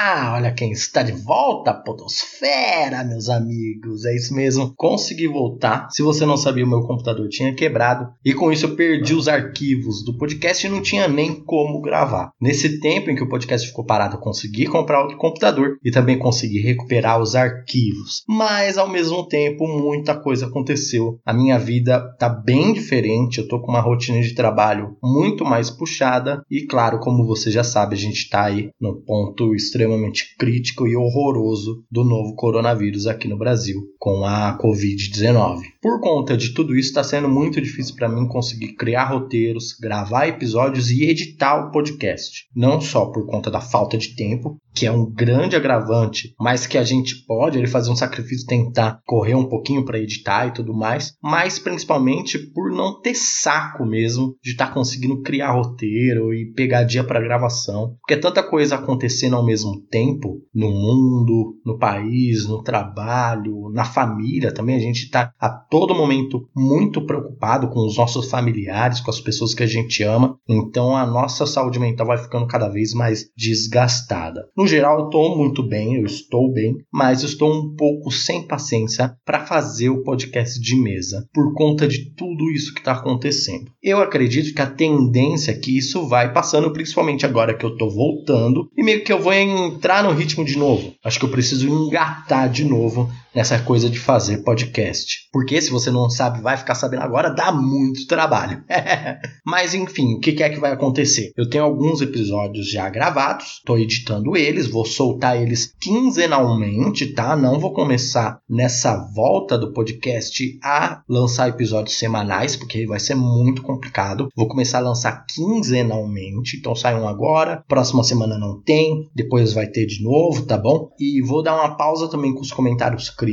Olá, olha quem está de volta, Podosfera, meus amigos. É isso mesmo, consegui voltar. Se você não sabia, o meu computador tinha quebrado e com isso eu perdi os arquivos do podcast e não tinha nem como gravar. Nesse tempo em que o podcast ficou parado, eu consegui comprar outro computador e também consegui recuperar os arquivos. Mas ao mesmo tempo, muita coisa aconteceu. A minha vida tá bem diferente, eu tô com uma rotina de trabalho muito mais puxada e claro, como você já sabe, a gente tá aí no ponto extremamente crítico e horroroso do novo coronavírus aqui no Brasil, com a Covid-19. Por conta de tudo isso, está sendo muito difícil para mim conseguir criar roteiros, gravar episódios e editar o podcast. Não só por conta da falta de tempo, que é um grande agravante, mas que a gente pode ele fazer um sacrifício tentar correr um pouquinho para editar e tudo mais, mas principalmente por não ter saco mesmo de estar tá conseguindo criar roteiro e pegar dia para gravação, porque é tanta coisa acontecendo ao mesmo tempo no mundo, no país, no trabalho, na família também, a gente está a todo momento muito preocupado com os nossos familiares, com as pessoas que a gente ama, então a nossa saúde mental vai ficando cada vez mais desgastada. No geral, eu estou muito bem, eu estou bem, mas estou um pouco sem paciência para fazer o podcast de mesa por conta de tudo isso que está acontecendo. Eu acredito que a tendência é que isso vai passando, principalmente agora que eu estou voltando e meio que eu vou entrar no ritmo de novo. Acho que eu preciso engatar de novo nessa coisa de fazer podcast. Porque se você não sabe, vai ficar sabendo agora, dá muito trabalho. Mas enfim, o que é que vai acontecer? Eu tenho alguns episódios já gravados, estou editando eles, vou soltar eles quinzenalmente, tá? Não vou começar nessa volta do podcast a lançar episódios semanais, porque vai ser muito complicado. Vou começar a lançar quinzenalmente, então sai um agora, próxima semana não tem, depois vai ter de novo, tá bom? E vou dar uma pausa também com os comentários críticos,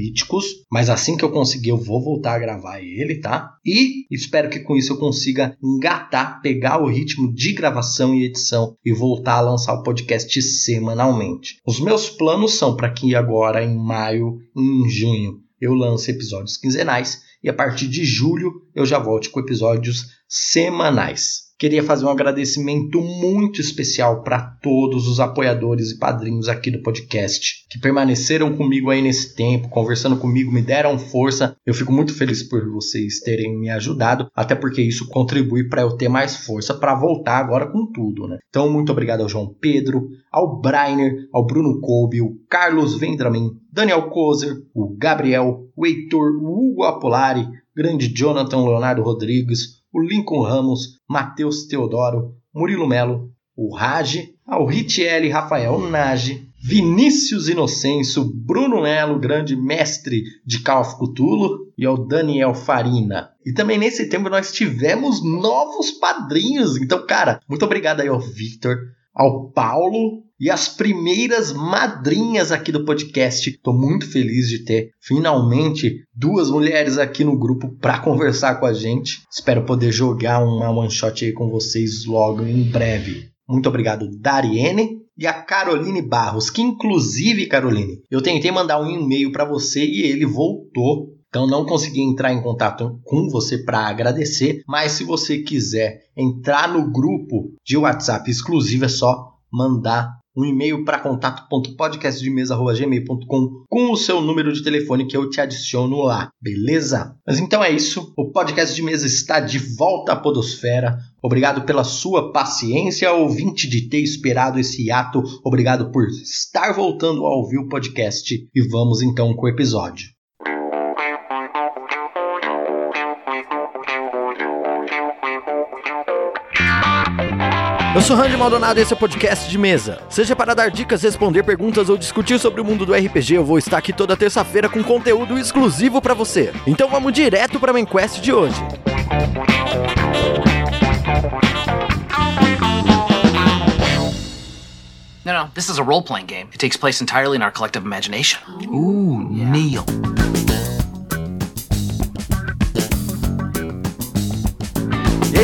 mas assim que eu conseguir eu vou voltar a gravar ele, tá? E espero que com isso eu consiga engatar, pegar o ritmo de gravação e edição e voltar a lançar o podcast semanalmente. Os meus planos são para que agora em maio, em junho, eu lance episódios quinzenais e a partir de julho eu já volte com episódios semanais. Queria fazer um agradecimento muito especial para todos os apoiadores e padrinhos aqui do podcast que permaneceram comigo aí nesse tempo, conversando comigo, me deram força. Eu fico muito feliz por vocês terem me ajudado, até porque isso contribui para eu ter mais força para voltar agora com tudo, né? Então, muito obrigado ao João Pedro, ao Brainer, ao Bruno Kolbe, o Carlos Vendramin, Daniel Kozer, o Gabriel, o Heitor, o Hugo Apolari, grande Jonathan Leonardo Rodrigues, o Lincoln Ramos, Matheus Teodoro, Murilo Melo, o Raj, ao Ritiele Rafael Nage, Vinícius Inocêncio, Bruno Melo, grande mestre de Call of e ao Daniel Farina. E também nesse tempo nós tivemos novos padrinhos. Então, cara, muito obrigado aí ao Victor, ao Paulo e as primeiras madrinhas aqui do podcast. Estou muito feliz de ter finalmente duas mulheres aqui no grupo para conversar com a gente. Espero poder jogar uma one shot aí com vocês logo em breve. Muito obrigado, Dariene e a Caroline Barros, que inclusive, Caroline, eu tentei mandar um e-mail para você e ele voltou. Então não consegui entrar em contato com você para agradecer, mas se você quiser entrar no grupo de WhatsApp exclusivo é só mandar um e-mail para contato.podcastdemesa.gmail.com com o seu número de telefone que eu te adiciono lá, beleza? Mas então é isso, o podcast de mesa está de volta à podosfera. Obrigado pela sua paciência, ouvinte, de ter esperado esse ato. Obrigado por estar voltando a ouvir o podcast e vamos então com o episódio. Eu sou Randy Maldonado e esse é o podcast de mesa. Seja para dar dicas, responder perguntas ou discutir sobre o mundo do RPG, eu vou estar aqui toda terça-feira com conteúdo exclusivo para você. Então vamos direto para a main quest de hoje. No, no, this is a role playing game. It takes place entirely in our collective imagination. Ooh, yeah. Neil.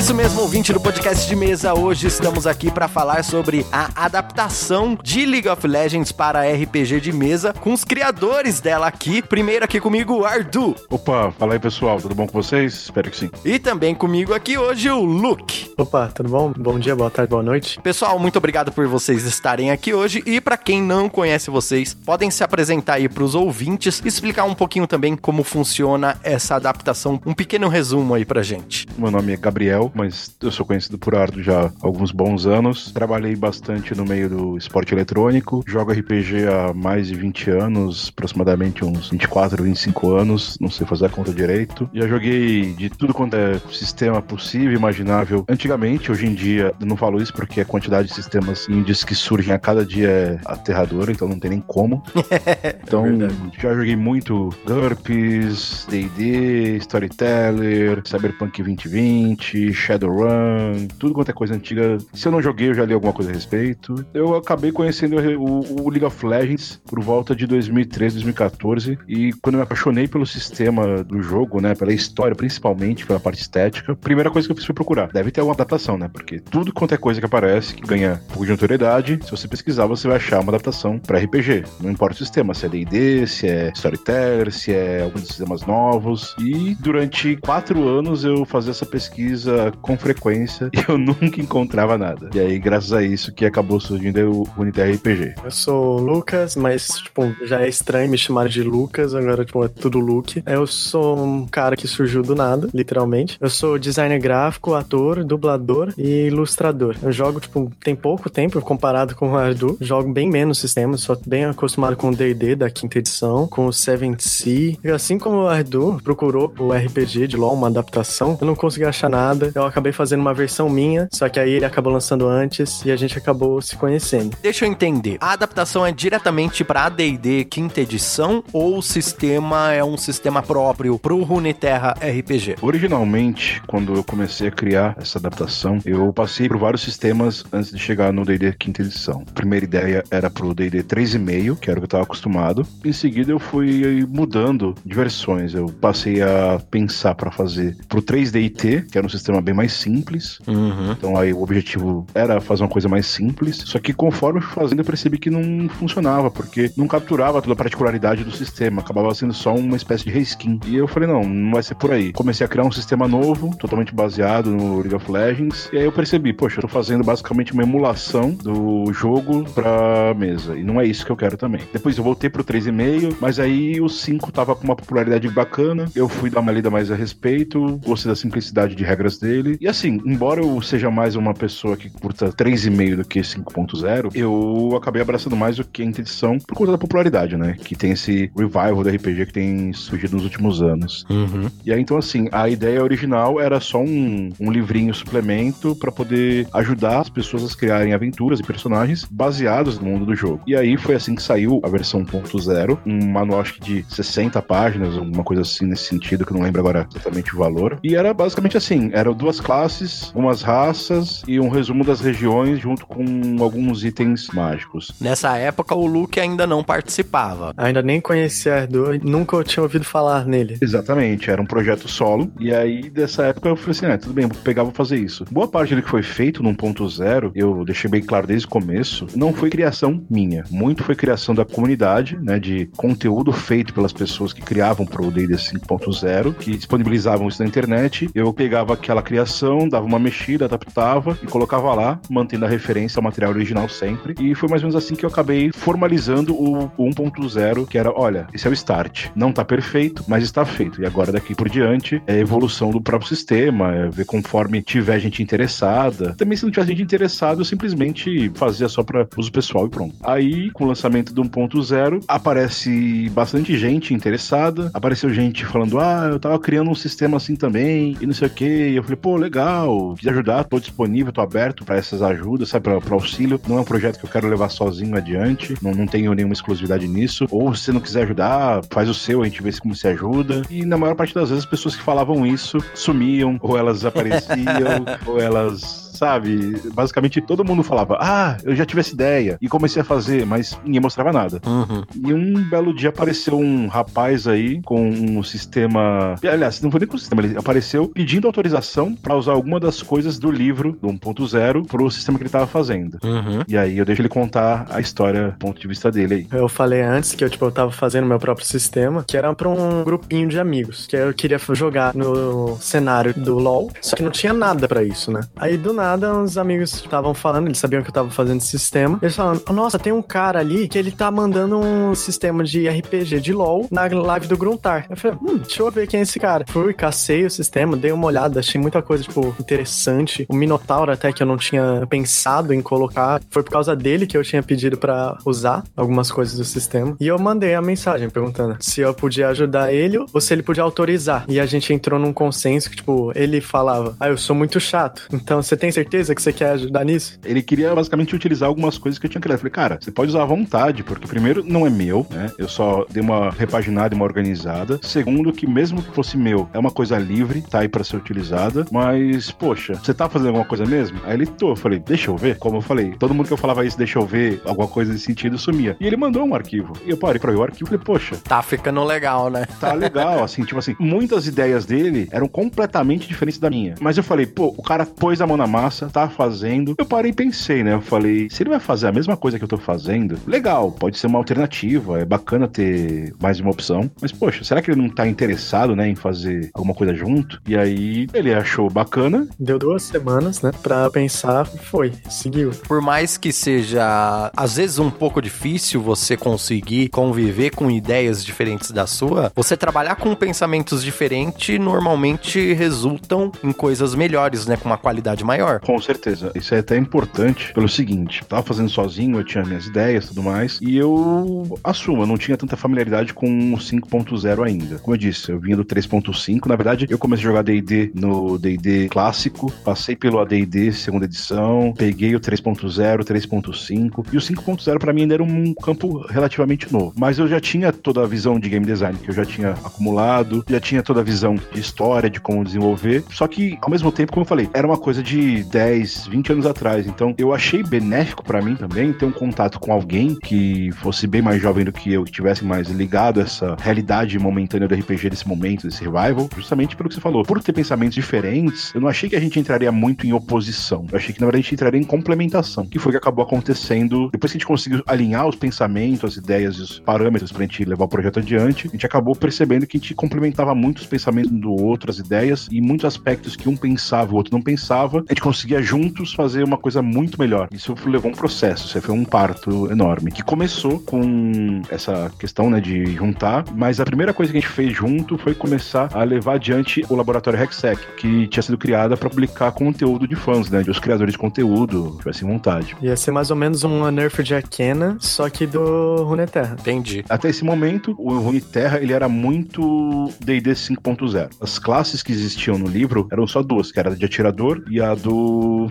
Isso mesmo, ouvinte do podcast de mesa. Hoje estamos aqui para falar sobre a adaptação de League of Legends para RPG de mesa com os criadores dela aqui. Primeiro aqui comigo, Ardu. Opa, fala aí pessoal, tudo bom com vocês? Espero que sim. E também comigo aqui hoje o Luke. Opa, tudo bom? Bom dia, boa tarde, boa noite. Pessoal, muito obrigado por vocês estarem aqui hoje e para quem não conhece vocês, podem se apresentar aí para os ouvintes, explicar um pouquinho também como funciona essa adaptação, um pequeno resumo aí pra gente. Meu nome é Gabriel, mas eu sou conhecido por Ardo já há alguns bons anos. Trabalhei bastante no meio do esporte eletrônico, jogo RPG há mais de 20 anos, aproximadamente uns 24, 25 anos, não sei fazer a conta direito. Já joguei de tudo quanto é sistema possível, imaginável. Antigamente, hoje em dia, eu não falo isso porque a quantidade de sistemas indies que surgem a cada dia é aterradora, então não tem nem como. então, é já joguei muito GURPS, D&D, Storyteller, Cyberpunk 2020, Shadowrun, tudo quanto é coisa antiga. Se eu não joguei, eu já li alguma coisa a respeito. Eu acabei conhecendo o, o League of Legends por volta de 2013, 2014, e quando eu me apaixonei pelo sistema do jogo, né, pela história, principalmente pela parte estética, a primeira coisa que eu fiz foi procurar. Deve ter alguma adaptação, né, porque tudo quanto é coisa que aparece, que ganha um pouco de notoriedade, se você pesquisar, você vai achar uma adaptação para RPG. Não importa o sistema, se é D&D, se é Storyteller, se é algum dos sistemas novos. E durante quatro anos eu fazia essa pesquisa com frequência e eu nunca encontrava nada. E aí, graças a isso, que acabou surgindo o Unity RPG. Eu sou o Lucas, mas, tipo, já é estranho me chamar de Lucas, agora, tipo, é tudo Luke. Eu sou um cara que surgiu do nada, literalmente. Eu sou designer gráfico, ator, dublador e ilustrador. Eu jogo, tipo, tem pouco tempo comparado com o Ardu. Jogo bem menos sistemas, só bem acostumado com o D&D da quinta edição, com o 7C. E assim como o Ardu procurou o RPG de LoL, uma adaptação, eu não consegui achar nada. Eu acabei fazendo uma versão minha, só que aí ele acabou lançando antes e a gente acabou se conhecendo. Deixa eu entender. A adaptação é diretamente para AD&D quinta edição ou o sistema é um sistema próprio pro Runeterra RPG? Originalmente, quando eu comecei a criar essa adaptação, eu passei por vários sistemas antes de chegar no D&D quinta edição. A primeira ideia era pro D&D 3.5, que era o que eu estava acostumado. Em seguida, eu fui mudando de versões. Eu passei a pensar para fazer pro 3DT, que era um sistema bem mais simples. Uhum. Então aí o objetivo era fazer uma coisa mais simples. Só que conforme eu fui fazendo, eu percebi que não funcionava, porque não capturava toda a particularidade do sistema. Acabava sendo só uma espécie de reskin. E eu falei, não, não vai ser por aí. Comecei a criar um sistema novo, totalmente baseado no League of Legends. E aí eu percebi, poxa, eu tô fazendo basicamente uma emulação do jogo pra mesa. E não é isso que eu quero também. Depois eu voltei pro 3,5, mas aí o 5 tava com uma popularidade bacana. Eu fui dar uma lida mais a respeito, gostei da simplicidade de regras dele. E assim, embora eu seja mais uma pessoa que curta 3,5 do que 5.0, eu acabei abraçando mais o que a edição por conta da popularidade, né? Que tem esse revival do RPG que tem surgido nos últimos anos. Uhum. E aí, então, assim, a ideia original era só um, um livrinho suplemento para poder ajudar as pessoas a criarem aventuras e personagens baseados no mundo do jogo. E aí foi assim que saiu a versão 1.0, um manual acho que de 60 páginas, alguma coisa assim nesse sentido, que eu não lembro agora exatamente o valor. E era basicamente assim, eram duas classes, umas raças e um resumo das regiões junto com alguns itens mágicos. Nessa época o Luke ainda não participava. Ainda nem conhecia Ardo, nunca tinha ouvido falar nele. Exatamente, era um projeto solo. E aí dessa época eu falei assim, ah, tudo bem, vou pegar, vou fazer isso. Boa parte do que foi feito no 1.0, eu deixei bem claro desde o começo, não foi criação minha. Muito foi criação da comunidade, né, de conteúdo feito pelas pessoas que criavam pro D&D 5.0, que disponibilizavam isso na internet. Eu pegava aquela criação, dava uma mexida, adaptava e colocava lá, mantendo a referência ao material original sempre. E foi mais ou menos assim que eu acabei formalizando o 1.0, que era, olha, esse é o start. Não tá perfeito, mas está feito. E agora daqui por diante é evolução do próprio sistema, é ver conforme tiver gente interessada. Também se não tiver gente interessada, eu simplesmente fazia só para uso pessoal e pronto. Aí, com o lançamento do 1.0, aparece bastante gente interessada, apareceu gente falando, ah, eu tava criando um sistema assim também, e não sei o que. Eu falei, pô, legal, quis ajudar, tô disponível, tô aberto para essas ajudas, sabe, pra, pra, auxílio. Não é um projeto que eu quero levar sozinho adiante, não, não tenho nenhuma exclusividade nisso. Ou se você não quiser ajudar, faz o seu, a gente vê como se ajuda. E na maior parte das vezes, as pessoas que falavam isso sumiam, ou elas desapareciam, ou elas sabe? Basicamente, todo mundo falava, ah, eu já tive essa ideia. E comecei a fazer, mas ninguém mostrava nada. Uhum. E um belo dia apareceu um rapaz aí com um sistema. Aliás, não foi nem com o sistema, ele apareceu pedindo autorização para usar alguma das coisas do livro, do 1.0, pro sistema que ele tava fazendo. Uhum. E aí eu deixo ele contar a história, do ponto de vista dele aí. Eu falei antes que eu, tipo, eu tava fazendo meu próprio sistema, que era pra um grupinho de amigos, que eu queria jogar no cenário do LoL, só que não tinha nada pra isso, né? Aí, do nada, uns amigos estavam falando, eles sabiam que eu tava fazendo esse sistema, eles falaram, nossa, tem um cara ali que ele tá mandando um sistema de RPG de LoL na live do Gruntar. Eu falei, hum, deixa eu ver quem é esse cara. Fui, cacei o sistema, dei uma olhada, achei muita coisa, tipo, interessante. O Minotauro até que eu não tinha pensado em colocar, foi por causa dele que eu tinha pedido pra usar algumas coisas do sistema. E eu mandei a mensagem perguntando se eu podia ajudar ele ou se ele podia autorizar. E a gente entrou num consenso que, tipo, ele falava, ah, eu sou muito chato, então você tem certeza que você quer ajudar nisso? Ele queria basicamente utilizar algumas coisas que eu tinha criado. Eu falei, cara, você pode usar à vontade, porque primeiro não é meu, né? Eu só dei uma repaginada e uma organizada. Segundo, que mesmo que fosse meu, é uma coisa livre, tá aí pra ser utilizada. Mas, poxa, você tá fazendo alguma coisa mesmo? Aí ele tô. Eu falei, deixa eu ver. Como eu falei, todo mundo que eu falava isso, deixa eu ver, alguma coisa nesse sentido, sumia. E ele mandou um arquivo. E eu parei pra ver o arquivo e falei, poxa, Tá ficando legal, né? tá legal, assim, tipo assim, muitas ideias dele eram completamente diferentes da minha. Mas eu falei, pô, o cara pôs a mão na massa, tá fazendo. Eu parei e pensei, né? Eu falei, se ele vai fazer a mesma coisa que eu tô fazendo, legal, pode ser uma alternativa, é bacana ter mais de uma opção. Mas, poxa, será que ele não tá interessado, né, em fazer alguma coisa junto? E aí ele achou bacana. Deu duas semanas, né, pra pensar, foi, seguiu. Por mais que seja, às vezes, um pouco difícil você conseguir conviver com ideias diferentes da sua, você trabalhar com pensamentos diferentes normalmente resultam em coisas melhores, né? Com uma qualidade maior. Com certeza. Isso é até importante pelo seguinte: tava fazendo sozinho, eu tinha minhas ideias e tudo mais, e eu assumo, eu não tinha tanta familiaridade com o 5.0 ainda. Como eu disse, eu vinha do 3.5. Na verdade, eu comecei a jogar DD no DD clássico, passei pelo ADD segunda edição, peguei o 3.0, 3.5, e o 5.0 para mim ainda era um campo relativamente novo. Mas eu já tinha toda a visão de game design que eu já tinha acumulado, já tinha toda a visão de história, de como desenvolver. Só que, ao mesmo tempo, como eu falei, era uma coisa de 10, 20 anos atrás. Então, eu achei benéfico para mim também ter um contato com alguém que fosse bem mais jovem do que eu, que tivesse mais ligado a essa realidade momentânea do RPG desse momento, desse revival, justamente pelo que você falou. Por ter pensamentos diferentes, eu não achei que a gente entraria muito em oposição. Eu achei que, na verdade, a gente entraria em complementação, que foi o que acabou acontecendo depois que a gente conseguiu alinhar os pensamentos, as ideias e os parâmetros pra gente levar o projeto adiante. A gente acabou percebendo que a gente complementava muito os pensamentos um do outro, as ideias, e muitos aspectos que um pensava, o outro não pensava, a gente conseguia juntos fazer uma coisa muito melhor. Isso levou um processo, isso foi um parto enorme, que começou com essa questão, né, de juntar, mas a primeira coisa que a gente fez junto foi começar a levar adiante o laboratório Hexec, que tinha sido criada para publicar conteúdo de fãs, né, de os criadores de conteúdo tivessem vontade. Ia ser mais ou menos um Unearthed Arcana, só que do Runeterra. Entendi. Até esse momento, o Runeterra ele era muito D&D 5.0. As classes que existiam no livro eram só duas, que era a de atirador e a do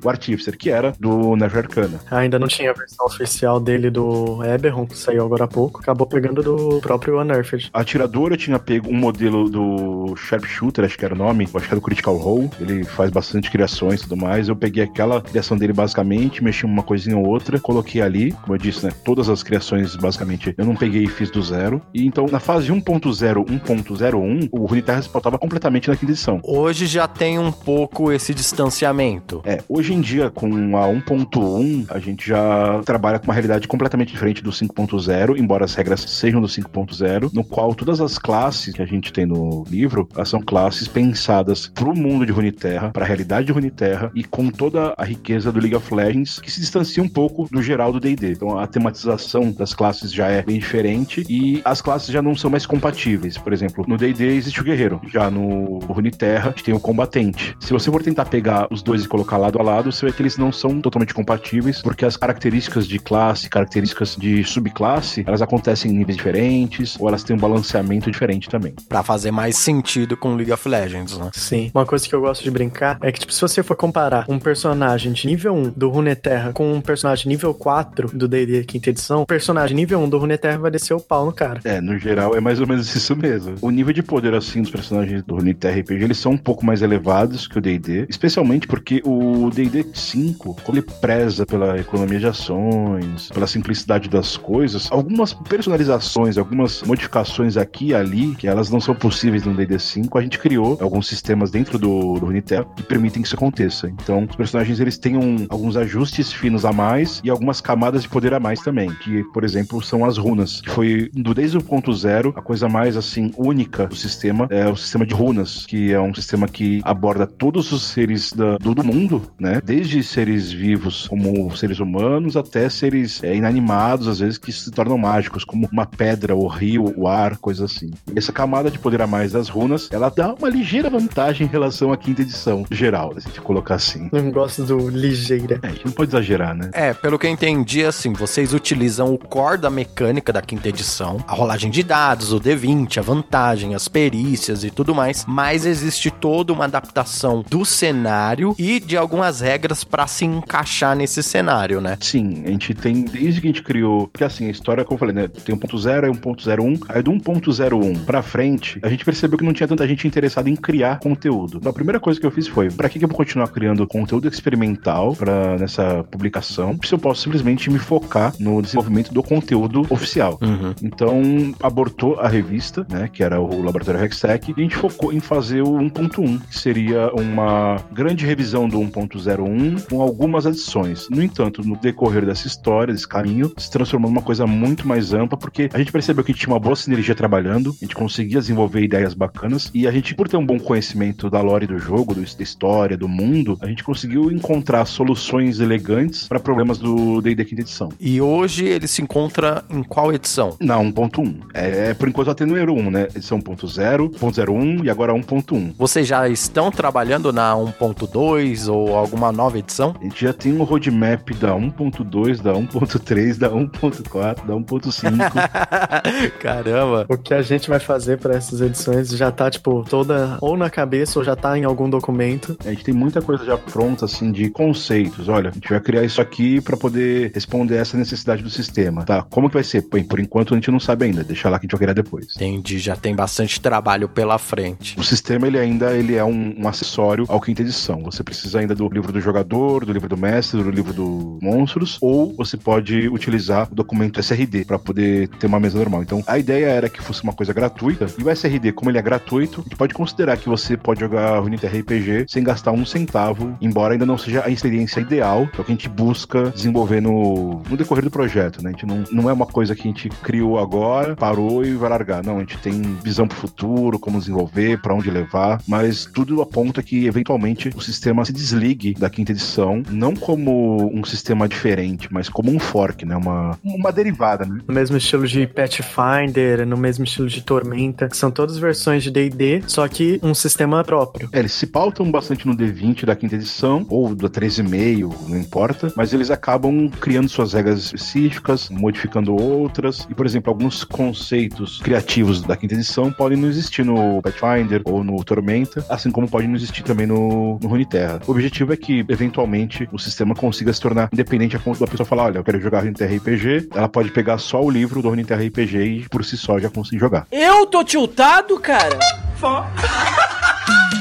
Artificer, que era do Nerve Arcana. Ainda não tinha a versão oficial dele do Eberron, que saiu agora há pouco. Acabou pegando do próprio Unearthed. A atiradora tinha pego um modelo do Sharpshooter, acho que era o nome, acho que era do Critical Role. Ele faz bastante criações e tudo mais. Eu peguei aquela criação dele basicamente, mexi uma coisinha ou outra, coloquei ali, como eu disse, né? Todas as criações basicamente eu não peguei e fiz do zero. E então na fase 1.0, 1.01, o Runeterra se pautava completamente na quinta edição. Hoje já tem um pouco esse distanciamento. É, hoje em dia, com a 1.1, a gente já trabalha com uma realidade completamente diferente do 5.0, embora as regras sejam do 5.0, no qual todas as classes que a gente tem no livro, são classes pensadas pro mundo de Runeterra, pra realidade de Runeterra e com toda a riqueza do League of Legends, que se distancia um pouco do geral do D&D. Então a tematização das classes já é bem diferente e as classes já não são mais compatíveis. Por exemplo, no D&D existe o guerreiro, já no Runeterra a gente tem o combatente. Se você for tentar pegar os dois e colocar lado a lado, você vê que eles não são totalmente compatíveis, porque as características de classe, características de subclasse, elas acontecem em níveis diferentes, ou elas têm um balanceamento diferente também. Pra fazer mais sentido com League of Legends, né? Sim. Uma coisa que eu gosto de brincar é que, tipo, se você for comparar um personagem de nível 1 do Runeterra com um personagem nível 4 do D&D quinta edição, o personagem nível 1 do Runeterra vai descer o pau no cara. É, no geral é mais ou menos isso mesmo. O nível de poder, assim, dos personagens do Runeterra RPG, eles são um pouco mais elevados que o D&D, especialmente porque o D&D 5, como ele preza pela economia de ações, pela simplicidade das coisas, algumas personalizações, algumas modificações aqui e ali, que elas não são possíveis no D&D 5, a gente criou alguns sistemas dentro do, do Runeterra que permitem que isso aconteça. Então, os personagens eles têm um, alguns ajustes finos a mais e algumas camadas de poder a mais também, que, por exemplo, são as runas, que foi do desde o ponto zero, a coisa mais assim única do sistema é o sistema de runas, que é um sistema que aborda todos os seres da, do, do mundo, né? Desde seres vivos como seres humanos até seres é, inanimados, às vezes que se tornam mágicos, como uma pedra, o rio, o ar, coisa assim. E essa camada de poder a mais das runas, ela dá uma ligeira vantagem em relação à quinta edição geral, se a gente colocar assim. Não gosto do ligeira. É, a gente não pode exagerar, né? É, pelo que eu entendi, assim, vocês utilizam o core da mecânica da quinta edição, a rolagem de dados, o D20, a vantagem, as perícias e tudo mais, mas existe toda uma adaptação do cenário e de algumas regras para se encaixar nesse cenário, né? Sim, a gente tem, desde que a gente criou, porque assim, a história, como eu falei, né, tem 1.0, aí 1.01, aí do 1.01 pra frente, a gente percebeu que não tinha tanta gente interessada em criar conteúdo. Então, a primeira coisa que eu fiz foi, para que, que eu vou continuar criando conteúdo experimental para nessa publicação, se eu posso simplesmente me focar no desenvolvimento do conteúdo oficial. Uhum. Então, abortou a revista, né, que era o Laboratório Hextech, e a gente focou em fazer o 1.1, que seria uma grande revisão do 1.01 com algumas adições. No entanto, no decorrer dessa história, desse caminho, se transformou numa coisa muito mais ampla, porque a gente percebeu que tinha uma boa sinergia trabalhando, a gente conseguia desenvolver ideias bacanas, e a gente, por ter um bom conhecimento da lore do jogo, do, da história, do mundo, a gente conseguiu encontrar soluções elegantes para problemas do D&D quinta edição. E hoje ele se encontra em qual edição? Na 1.1. É, por enquanto até no Euro 1, né? Edição 1.0, 1.01 e agora 1.1. Vocês já estão trabalhando na 1.2 ou alguma nova edição? A gente já tem um roadmap da 1.2, da 1.3, da 1.4, da 1.5. Caramba. O que a gente vai fazer para essas edições já tá, tipo, toda ou na cabeça ou já tá em algum documento. A gente tem muita coisa já pronta, assim, de conceitos. Olha, a gente vai criar isso aqui para poder responder essa necessidade do sistema. Tá, como que vai ser? Bem, por enquanto a gente não sabe ainda. Deixa lá que a gente vai criar depois. Entendi, já tem bastante trabalho pela frente. O sistema, ele ainda ele é um, um acessório ao quinta edição. Você precisa ainda do livro do jogador, do livro do mestre, do livro do monstros, ou você pode utilizar o documento SRD para poder ter uma mesa normal. Então, a ideia era que fosse uma coisa gratuita, e o SRD, como ele é gratuito, a gente pode considerar que você pode jogar Runeterra RPG sem gastar um centavo, embora ainda não seja a experiência ideal, que é o que a gente busca desenvolver no, no decorrer do projeto, né? A gente não, não é uma coisa que a gente criou agora, parou e vai largar. Não, a gente tem visão pro futuro, como desenvolver, para onde levar, mas tudo aponta que eventualmente o sistema se desligue da quinta edição, não como um sistema diferente, mas como um fork, né? Uma, uma derivada, né? No mesmo estilo de Pathfinder, no mesmo estilo de Tormenta, que são todas versões de D&D, só que um sistema próprio. É, eles se pautam bastante no D20 da quinta edição, ou da 13,5, não importa, mas eles acabam criando suas regras específicas, modificando outras, e, por exemplo, alguns conceitos criativos da quinta edição podem não existir no Pathfinder ou no Tormenta, assim como podem não existir também no, no Runeterra. O objetivo é que, eventualmente, o sistema consiga se tornar independente a ponto da pessoa falar, olha, eu quero jogar Runeterra RPG, ela pode pegar só o livro do Runeterra RPG e, por si só, já conseguir jogar. Eu tô tiltado, cara? O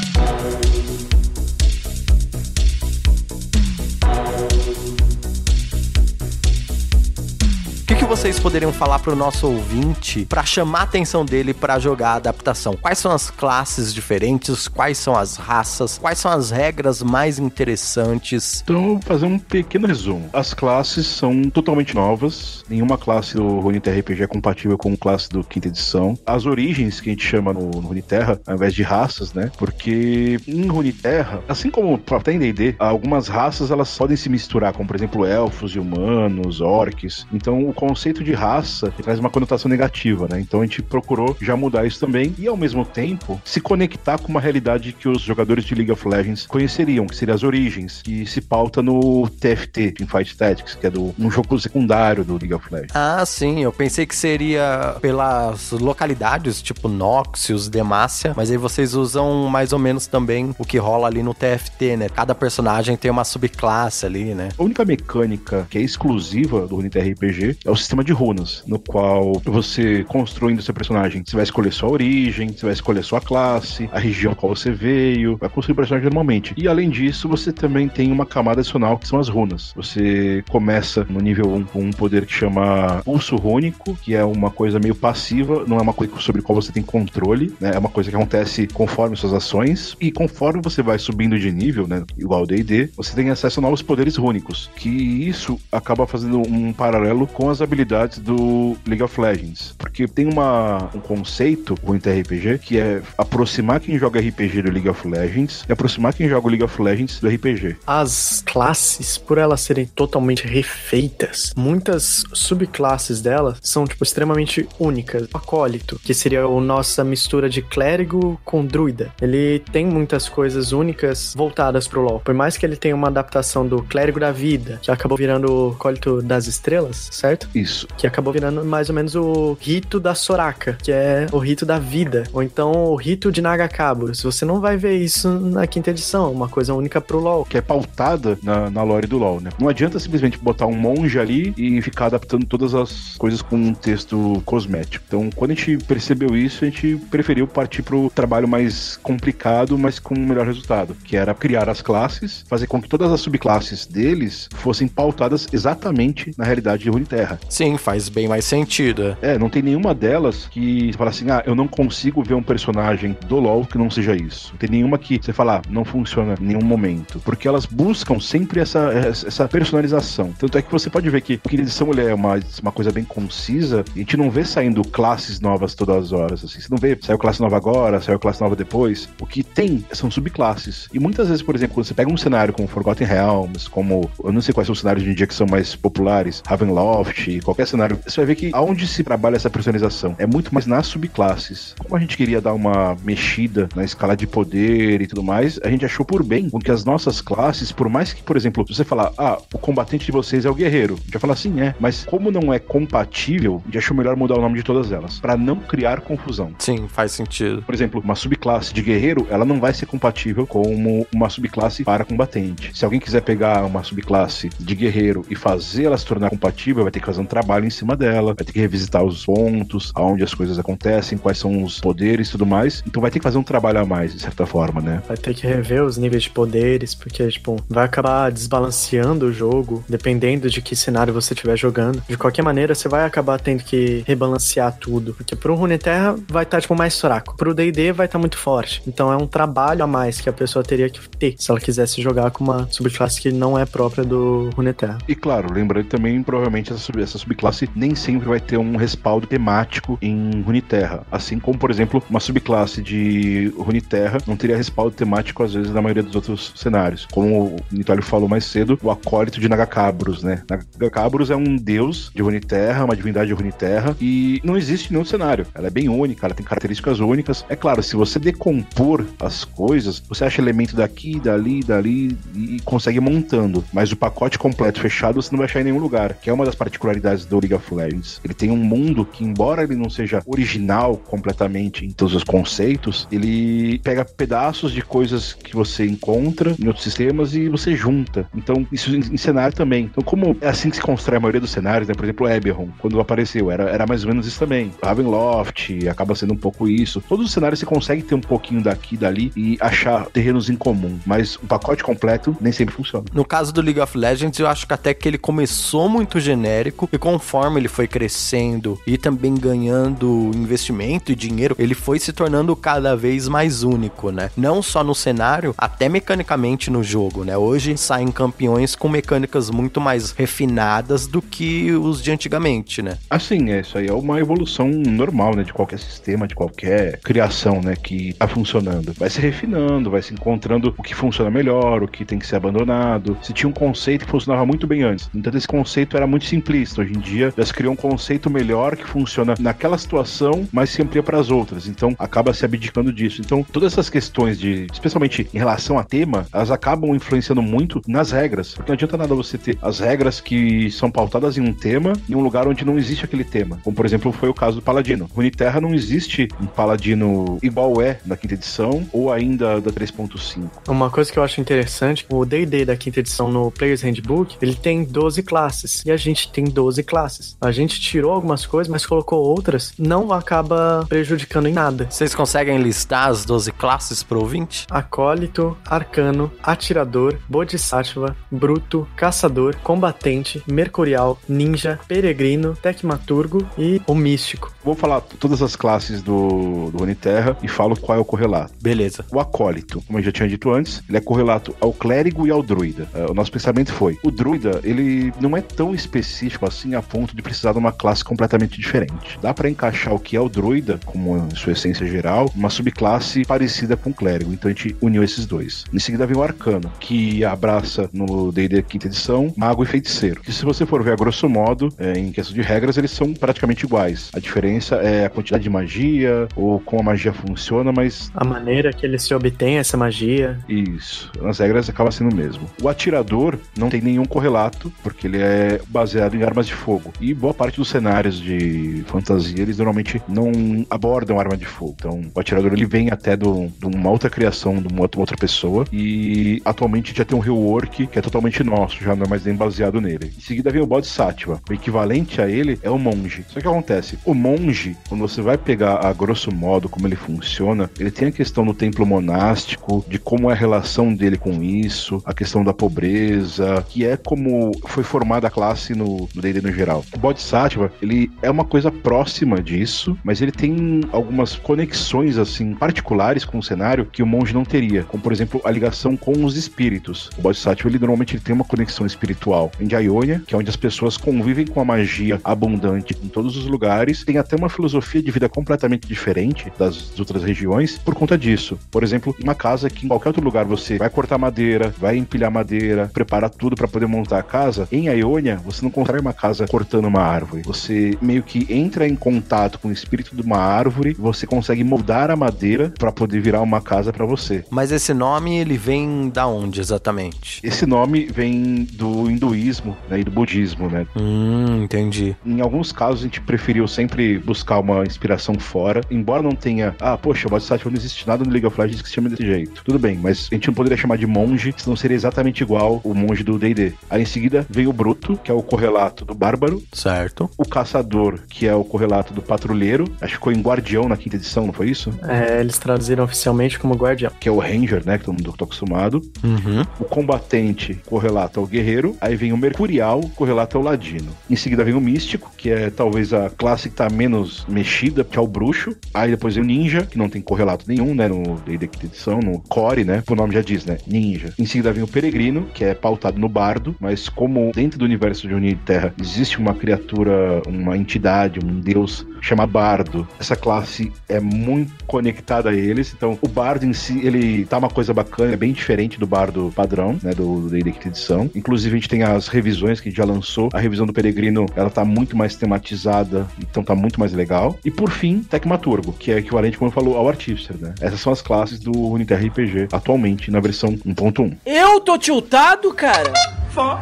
vocês poderiam falar pro nosso ouvinte para chamar a atenção dele para jogar a adaptação? Quais são as classes diferentes? Quais são as raças? Quais são as regras mais interessantes? Então, fazer um pequeno resumo. As classes são totalmente novas. Nenhuma classe do Runeterra RPG é compatível com classe do quinta edição. As origens que a gente chama no, no Runeterra, ao invés de raças, né? Porque em Runeterra, assim como até em D&D, algumas raças elas podem se misturar, como por exemplo elfos e humanos, orcs. Então, o conceito de raça traz uma conotação negativa, né? Então a gente procurou já mudar isso também e ao mesmo tempo se conectar com uma realidade que os jogadores de League of Legends conheceriam, que seria as origens, que se pauta no TFT, Teamfight Tactics, que é do, um jogo secundário do League of Legends. Ah, sim, eu pensei que seria pelas localidades, tipo Noxius, Demacia, mas aí vocês usam mais ou menos também o que rola ali no TFT, né? Cada personagem tem uma subclasse ali, né? A única mecânica que é exclusiva do RPG é o sistema de runas, no qual você construindo seu personagem, você vai escolher sua origem, você vai escolher sua classe, a região qual você veio, vai construir o personagem normalmente. E além disso, você também tem uma camada adicional que são as runas. Você começa no nível 1 com um poder que chama Pulso Rúnico, que é uma coisa meio passiva, não é uma coisa sobre qual você tem controle, né? É uma coisa que acontece conforme suas ações. E conforme você vai subindo de nível, né? Igual DD, você tem acesso a novos poderes rúnicos. Que isso acaba fazendo um paralelo com as habilidades do League of Legends. Porque tem uma, um conceito com o RPG que é aproximar quem joga RPG do League of Legends e aproximar quem joga o League of Legends do RPG. As classes, por elas serem totalmente refeitas, muitas subclasses delas são, tipo, extremamente únicas. O acólito, que seria a nossa mistura de clérigo com druida. Ele tem muitas coisas únicas voltadas pro LoL. Por mais que ele tenha uma adaptação do clérigo da vida, que acabou virando o acólito das estrelas, certo? Isso. Que acabou virando mais ou menos o rito da Soraka, que é o rito da vida. Ou então o rito de Nagakabros. Você não vai ver isso na quinta edição, uma coisa única pro LoL. Que é pautada na, na lore do LoL, né? Não adianta simplesmente botar um monge ali e ficar adaptando todas as coisas com um texto cosmético. Então, quando a gente percebeu isso, a gente preferiu partir pro trabalho mais complicado, mas com um melhor resultado, que era criar as classes, fazer com que todas as subclasses deles fossem pautadas exatamente na realidade de Runeterra. Sim, faz bem mais sentido. É, não tem nenhuma delas que fala assim, ah, eu não consigo ver um personagem do LoL que não seja isso. Não tem nenhuma que você fala, ah, não funciona em nenhum momento. Porque elas buscam sempre essa, essa personalização. Tanto é que você pode ver que a edição é uma, uma coisa bem concisa, a gente não vê saindo classes novas todas as horas. Assim. Você não vê, saiu classe nova agora, saiu classe nova depois. O que tem são subclasses. E muitas vezes, por exemplo, quando você pega um cenário como Forgotten Realms, como, eu não sei quais são os cenários de dia que são mais populares, Ravenloft, qualquer cenário, você vai ver que aonde se trabalha essa personalização é muito mais nas subclasses. Como a gente queria dar uma mexida na escala de poder e tudo mais, a gente achou por bem com que as nossas classes, por mais que, por exemplo, você falar, ah, o combatente de vocês é o guerreiro, a gente vai falar assim, é, mas como não é compatível, a gente achou melhor mudar o nome de todas elas, para não criar confusão. Sim, faz sentido. Por exemplo, uma subclasse de guerreiro, ela não vai ser compatível com uma subclasse para combatente. Se alguém quiser pegar uma subclasse de guerreiro e fazer ela se tornar compatível, vai ter que fazer um trabalho em cima dela, vai ter que revisitar os pontos, aonde as coisas acontecem, quais são os poderes e tudo mais. Então vai ter que fazer um trabalho a mais, de certa forma, né? Vai ter que rever os níveis de poderes, porque, tipo, vai acabar desbalanceando o jogo, dependendo de que cenário você estiver jogando. De qualquer maneira, você vai acabar tendo que rebalancear tudo. Porque pro Runeterra vai estar, tá, tipo, mais fraco. Pro D&D vai estar tá muito forte. Então é um trabalho a mais que a pessoa teria que ter se ela quisesse jogar com uma subclasse que não é própria do Runeterra. E claro, lembrando também, provavelmente essa, sub, essa subclasse nem sempre vai ter um respaldo temático em Runeterra. Assim como, por exemplo, uma subclasse de Runeterra não teria respaldo temático, às vezes, na maioria dos outros cenários. Como o Nitório falou mais cedo, o acólito de Nagakabros, né? Nagakabros é um deus de Runeterra, uma divindade de Runeterra, e não existe nenhum cenário. Ela é bem única, ela tem características únicas. É claro, se você decompor as coisas, você acha elemento daqui, dali, dali e consegue montando. Mas o pacote completo fechado você não vai achar em nenhum lugar, que é uma das particularidades do League of Legends. Ele tem um mundo que, embora ele não seja original completamente em todos os conceitos, ele pega pedaços de coisas que você encontra em outros sistemas e você junta. Então, isso em, em cenário também. Então, como é assim que se constrói a maioria dos cenários, né? Por exemplo, Eberron, quando apareceu, era, era mais ou menos isso também. Ravenloft acaba sendo um pouco isso. Todos os cenários você consegue ter um pouquinho daqui e dali e achar terrenos em comum, mas o pacote completo nem sempre funciona. No caso do League of Legends, eu acho que até que ele começou muito genérico e conforme ele foi crescendo e também ganhando investimento e dinheiro, ele foi se tornando cada vez mais único, né? Não só no cenário, até mecanicamente no jogo, né? Hoje saem campeões com mecânicas muito mais refinadas do que os de antigamente, né? Assim, é, isso aí é uma evolução normal, né? De qualquer sistema, de qualquer criação, né? Que tá funcionando. Vai se refinando, vai se encontrando o que funciona melhor, o que tem que ser abandonado. Se tinha um conceito que funcionava muito bem antes. Então esse conceito era muito simplista. Em dia se criou um conceito melhor que funciona naquela situação, mas se amplia para as outras. Então acaba se abdicando disso. Então todas essas questões de, especialmente em relação a tema, elas acabam influenciando muito nas regras. Porque não adianta nada você ter as regras que são pautadas em um tema em um lugar onde não existe aquele tema. Como por exemplo foi o caso do Paladino. Runeterra não existe um Paladino igual é na quinta edição ou ainda da 3.5. Uma coisa que eu acho interessante, o D&D da quinta edição no Player's Handbook, ele tem 12 classes e a gente tem 12 12 classes. A gente tirou algumas coisas, mas colocou outras, não acaba prejudicando em nada. Vocês conseguem listar as 12 classes pro ouvinte? Acólito, arcano, atirador, bodhisattva, bruto, caçador, combatente, mercurial, ninja, peregrino, tecmaturgo e o místico. Vou falar todas as classes do, do Terra e falo qual é o correlato. Beleza. O acólito, como eu já tinha dito antes, ele é correlato ao clérigo e ao druida. Uh, o nosso pensamento foi: o druida, ele não é tão específico assim a ponto de precisar de uma classe completamente diferente. Dá para encaixar o que é o druida, como em sua essência geral, uma subclasse parecida com o clérigo. Então a gente uniu esses dois. Em seguida vem o arcano, que abraça no D&D quinta edição mago e feiticeiro. Que se você for ver a grosso modo, é, em questão de regras, eles são praticamente iguais. A diferença é a quantidade de magia ou como a magia funciona, mas a maneira que ele se obtém essa magia. Isso. As regras acabam sendo o mesmo. O atirador não tem nenhum correlato, porque ele é baseado em armas de fogo. E boa parte dos cenários de fantasia, eles normalmente não abordam arma de fogo. Então, o atirador ele vem até de uma outra criação de uma outra pessoa. E atualmente já tem um rework que é totalmente nosso, já não é mais nem baseado nele. Em seguida vem o Bodhisattva. O equivalente a ele é o monge. Só que acontece, o monge, quando você vai pegar a grosso modo como ele funciona, ele tem a questão do templo monástico, de como é a relação dele com isso, a questão da pobreza, que é como foi formada a classe no D&D no, geral. O Bodhisattva, ele é uma coisa próxima disso, mas ele tem algumas conexões, assim, particulares com o cenário que o monge não teria, como, por exemplo, a ligação com os espíritos. O Bodhisattva, ele normalmente ele tem uma conexão espiritual. Em Ionia, que é onde as pessoas convivem com a magia abundante em todos os lugares, tem até uma filosofia de vida completamente diferente das outras regiões por conta disso. Por exemplo, uma casa que em qualquer outro lugar você vai cortar madeira, vai empilhar madeira, preparar tudo para poder montar a casa, em Ionia você não constrói uma casa cortando uma árvore. Você meio que entra em contato com o espírito de uma árvore, você consegue moldar a madeira para poder virar uma casa para você. Mas esse nome ele vem da onde exatamente? Esse nome vem do hinduísmo né, e do budismo, né? Hum, entendi. Em alguns casos a gente preferiu sempre buscar uma inspiração fora, embora não tenha, ah, poxa, o Bodhisattva não existe nada no League of Legends que se chama desse jeito. Tudo bem, mas a gente não poderia chamar de monge, senão seria exatamente igual o monge do D&D. Aí em seguida vem o Bruto, que é o correlato do Bárbaro. Certo. O Caçador, que é o correlato do Patrulheiro. Acho que ficou em Guardião na quinta edição, não foi isso? É, eles traduziram oficialmente como Guardião. Que é o Ranger, né, que todo mundo tá acostumado. Uhum. O Combatente, correlato ao Guerreiro. Aí vem o Mercurial, correlato ao Ladino. Em seguida vem o Místico, que é talvez a classe que tá menos mexida, que é o Bruxo. Aí depois vem o Ninja, que não tem correlato nenhum, né, no D&D quinta edição, no Core, né, o nome já diz, né, Ninja. Em seguida vem o Peregrino, que é pautado no Bardo, mas como dentro do universo de Unir Terra existe uma criatura, uma entidade, um deus chamado Bardo. Essa classe é muito conectada a eles, então o Bardo em si, ele tá uma coisa bacana, é bem diferente do Bardo padrão, né, do D&D quinta edição. Inclusive a gente tem as revisões que a gente já lançou. A revisão do Peregrino, ela tá muito mais tematizada, então tá muito mais legal. E por fim, Tecmaturgo, que é equivalente, como eu falou, ao Artificer, né? Essas são as classes do Uniterra RPG atualmente na versão 1.1. Eu tô tiltado, cara? Fó.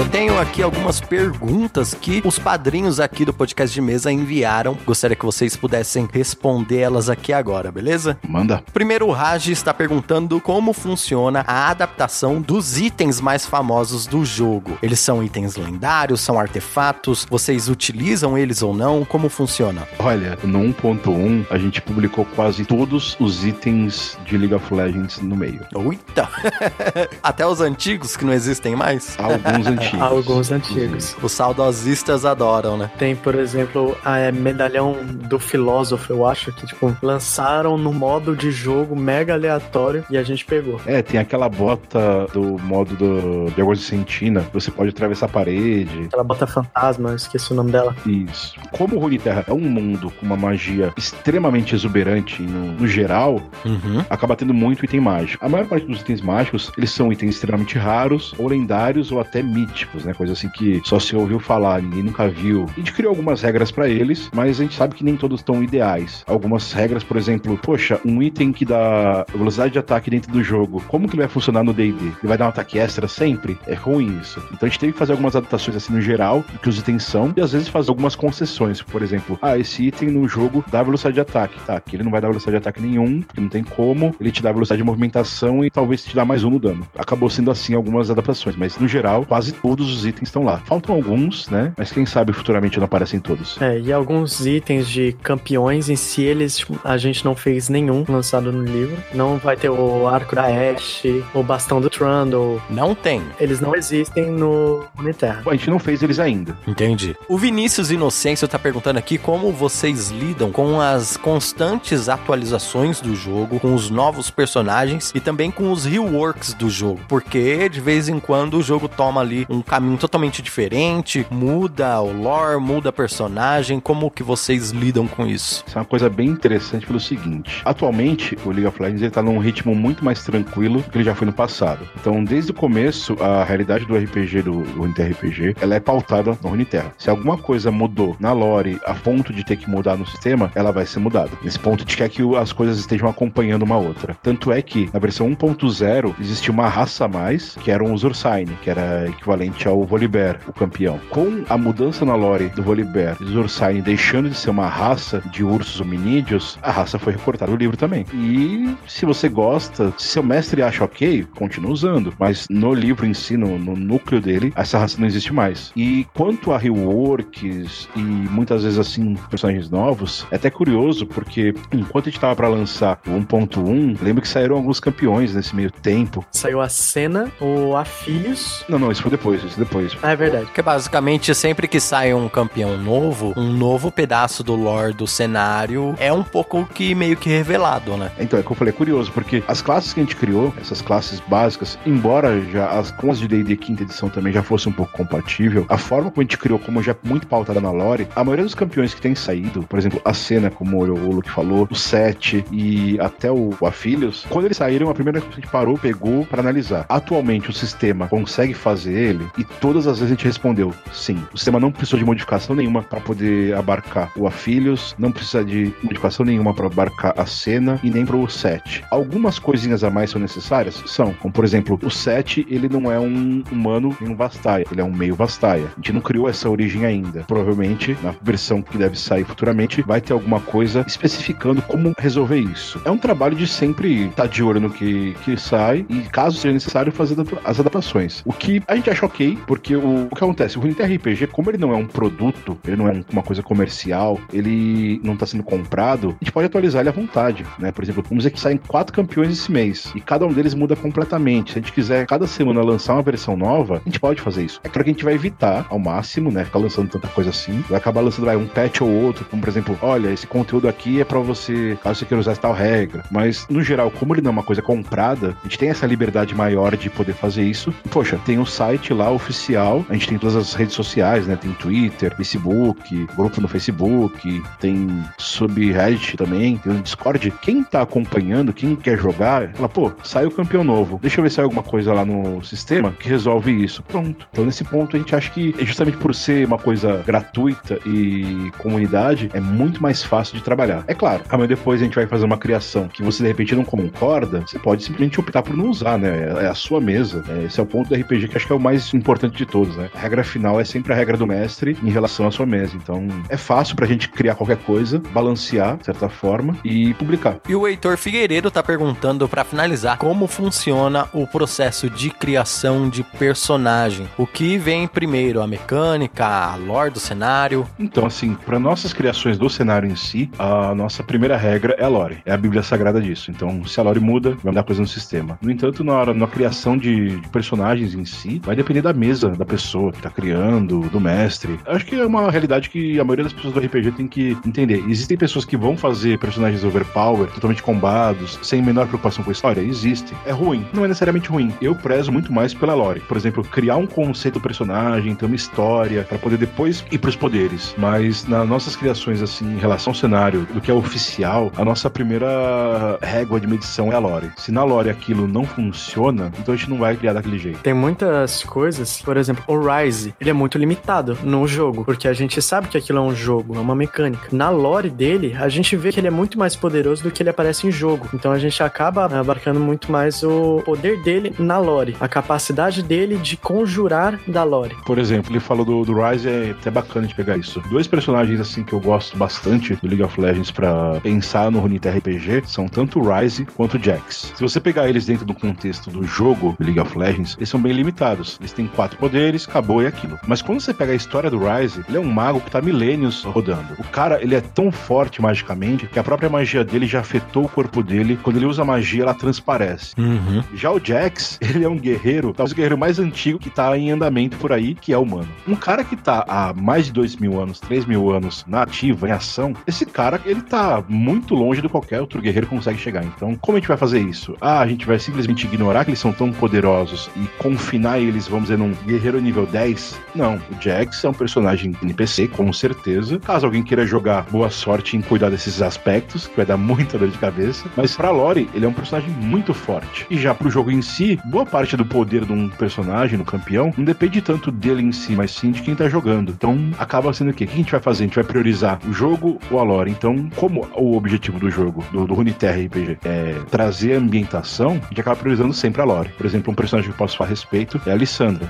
Eu tenho aqui algumas perguntas que os padrinhos aqui do podcast de mesa enviaram. Gostaria que vocês pudessem responder elas aqui agora, beleza? Manda. Primeiro, o Raj está perguntando como funciona a adaptação dos itens mais famosos do jogo. Eles são itens lendários, são artefatos, vocês utilizam eles ou não? Como funciona? Olha, no 1.1 a gente publicou quase todos os itens de League of Legends no meio. Eita! Até os antigos que não existem mais? Alguns antigos. Alguns antigos. Os saudosistas adoram, né? Tem, por exemplo, a é, medalhão do filósofo, eu acho, que, tipo, lançaram no modo de jogo mega aleatório e a gente pegou. É, tem aquela bota do modo do, de Águas de Sentina, você pode atravessar a parede. Aquela bota fantasma, esqueci o nome dela. Isso. Como o Runeterra é um mundo com uma magia extremamente exuberante no, no geral, Uhum. acaba tendo muito item mágico. A maior parte dos itens mágicos, eles são itens extremamente raros, ou lendários, ou até míticos. Arquétipos, né? Coisa assim que só se ouviu falar, ninguém nunca viu. A gente criou algumas regras para eles, mas a gente sabe que nem todos estão ideais. Algumas regras, por exemplo, poxa, um item que dá velocidade de ataque dentro do jogo, como que ele vai funcionar no D&D? Ele vai dar um ataque extra sempre? É ruim isso. Então a gente teve que fazer algumas adaptações assim no geral, que os itens são, e às vezes fazer algumas concessões. Por exemplo, ah, esse item no jogo dá velocidade de ataque. Tá, aqui ele não vai dar velocidade de ataque nenhum, porque não tem como. Ele te dá velocidade de movimentação e talvez te dá mais um no dano. Acabou sendo assim algumas adaptações, mas no geral, quase todos os itens estão lá. Faltam alguns, né? Mas quem sabe futuramente não aparecem todos. É, e alguns itens de campeões em si, eles a gente não fez nenhum lançado no livro. Não vai ter o arco da Ashe, o bastão do Trundle. Não tem. Eles não existem no Uniterra. A gente não fez eles ainda. Entendi. O Vinícius Inocêncio tá perguntando aqui como vocês lidam com as constantes atualizações do jogo, com os novos personagens e também com os reworks do jogo. Porque de vez em quando o jogo toma ali um caminho totalmente diferente, muda o lore, muda personagem. Como que vocês lidam com isso? Isso é uma coisa bem interessante pelo seguinte: atualmente o League of Legends está num ritmo muito mais tranquilo do que ele já foi no passado. Então, desde o começo, a realidade do RPG do, do RPG, ela é pautada no Runeterra. Se alguma coisa mudou na lore a ponto de ter que mudar no sistema, ela vai ser mudada. Nesse ponto, a gente quer que as coisas estejam acompanhando uma outra. Tanto é que na versão 1.0 existia uma raça a mais, que eram os Ursine, que era equivalente ao Volibear, o campeão. Com a mudança na lore do Volibear e dos Ursine deixando de ser uma raça de ursos hominídeos, a raça foi recortada no livro também. E se você gosta, se seu mestre acha ok, continua usando. Mas no livro em si, no, no núcleo dele, essa raça não existe mais. E quanto a reworks e muitas vezes assim, personagens novos, é até curioso, porque enquanto a gente tava pra lançar o 1.1, lembro que saíram alguns campeões nesse meio tempo. Saiu a cena, o Afilhos. Não, não, isso foi depois, isso depois. É verdade. Porque basicamente, sempre que sai um campeão novo, um novo pedaço do lore do cenário é um pouco que meio que revelado, né? Então, é que eu falei, é curioso, porque as classes que a gente criou, essas classes básicas, embora já as com as de D&D quinta edição também já fosse um pouco compatível, a forma como a gente criou, como já é muito pautada na lore, a maioria dos campeões que tem saído, por exemplo, a cena, como o Luke falou, o Sete e até o Afilhos, quando eles saíram, a primeira coisa que a gente parou, pegou para analisar. Atualmente, o sistema consegue fazer ele? E todas as vezes a gente respondeu sim. O sistema não precisou de modificação nenhuma para poder abarcar o Afilhos, não precisa de modificação nenhuma para abarcar a cena e nem pro 7. Algumas coisinhas a mais são necessárias? São. Como, por exemplo, o 7, ele não é um humano nem um Vastaia, ele é um meio Vastaia. A gente não criou essa origem ainda. Provavelmente, na versão que deve sair futuramente, vai ter alguma coisa especificando como resolver isso. É um trabalho de sempre estar tá de olho no que, que sai e, caso seja necessário, fazer as adaptações. O que a gente acha ok, porque o, o que acontece? O Runeterra RPG, como ele não é um produto, ele não é uma coisa comercial, ele não está sendo comprado, a gente pode atualizar ele à vontade, né? Por exemplo, vamos dizer que saem quatro campeões esse mês e cada um deles muda completamente. Se a gente quiser cada semana lançar uma versão nova, a gente pode fazer isso. É claro que a gente vai evitar ao máximo, né? Ficar lançando tanta coisa assim. Vai acabar lançando vai, um patch ou outro, como por exemplo, olha, esse conteúdo aqui é para você, caso você queira usar tal regra. Mas, no geral, como ele não é uma coisa comprada, a gente tem essa liberdade maior de poder fazer isso. E, poxa, tem um site lá oficial, a gente tem todas as redes sociais, né? Tem Twitter, Facebook, grupo no Facebook, tem subreddit também, tem o Discord. Quem tá acompanhando, quem quer jogar, fala, pô, saiu o campeão novo. Deixa eu ver se sai alguma coisa lá no sistema que resolve isso. Pronto. Então, nesse ponto, a gente acha que, justamente por ser uma coisa gratuita e comunidade, é muito mais fácil de trabalhar. É claro, amanhã depois a gente vai fazer uma criação que você de repente não concorda, você pode simplesmente optar por não usar, né? É a sua mesa. É, esse é o ponto do RPG que acho que é o mais importante de todos, né? A regra final é sempre a regra do mestre em relação à sua mesa. Então, é fácil pra gente criar qualquer coisa, balancear, de certa forma, e publicar. E o Heitor Figueiredo tá perguntando para finalizar como funciona o processo de criação de personagem. O que vem primeiro, a mecânica, a lore do cenário? Então, assim, para nossas criações do cenário em si, a nossa primeira regra é a lore, é a Bíblia Sagrada disso. Então, se a lore muda, vai mudar coisa no sistema. No entanto, na hora na criação de, de personagens em si, vai depender da mesa da pessoa que tá criando, do mestre. Acho que é uma realidade que a maioria das pessoas do RPG tem que entender. Existem pessoas que vão fazer personagens overpower, totalmente combados, sem menor preocupação com a história? Existe. É ruim. Não é necessariamente ruim. Eu prezo muito mais pela lore. Por exemplo, criar um conceito do personagem, ter uma história, para poder depois ir pros poderes. Mas nas nossas criações, assim, em relação ao cenário, do que é oficial, a nossa primeira régua de medição é a lore. Se na lore aquilo não funciona, então a gente não vai criar daquele jeito. Tem muitas coisas coisas. Por exemplo, o Rise, ele é muito limitado no jogo, porque a gente sabe que aquilo é um jogo, é uma mecânica. Na lore dele, a gente vê que ele é muito mais poderoso do que ele aparece em jogo. Então a gente acaba abarcando muito mais o poder dele na lore, a capacidade dele de conjurar da lore. Por exemplo, ele falou do, do Rise, é até bacana de pegar isso. Dois personagens assim que eu gosto bastante do League of Legends para pensar no Runita RPG são tanto o Rise quanto o Jax. Se você pegar eles dentro do contexto do jogo do League of Legends, eles são bem limitados. Eles têm quatro poderes, acabou e aquilo. Mas quando você pega a história do Rise, ele é um mago que tá milênios rodando. O cara, ele é tão forte magicamente que a própria magia dele já afetou o corpo dele. Quando ele usa magia, ela transparece. Uhum. Já o Jax, ele é um guerreiro, talvez o guerreiro mais antigo que tá em andamento por aí, que é humano. Um cara que tá há mais de dois mil anos, três mil anos na ativa, em ação, esse cara, ele tá muito longe do qualquer outro guerreiro consegue chegar. Então, como a gente vai fazer isso? Ah, a gente vai simplesmente ignorar que eles são tão poderosos e confinar eles, vamos dizer, num guerreiro nível 10? Não, o Jax é um personagem NPC, com certeza. Caso alguém queira jogar, boa sorte em cuidar desses aspectos, que vai dar muita dor de cabeça. Mas pra Lore, ele é um personagem muito forte. E já pro jogo em si, boa parte do poder de um personagem, no campeão, não depende tanto dele em si, mas sim de quem tá jogando. Então, acaba sendo o quê? O que a gente vai fazer? A gente vai priorizar o jogo ou a lore? Então, como o objetivo do jogo, do, do Runeterra RPG, é trazer ambientação, a gente acaba priorizando sempre a lore. Por exemplo, um personagem que eu posso falar a respeito é a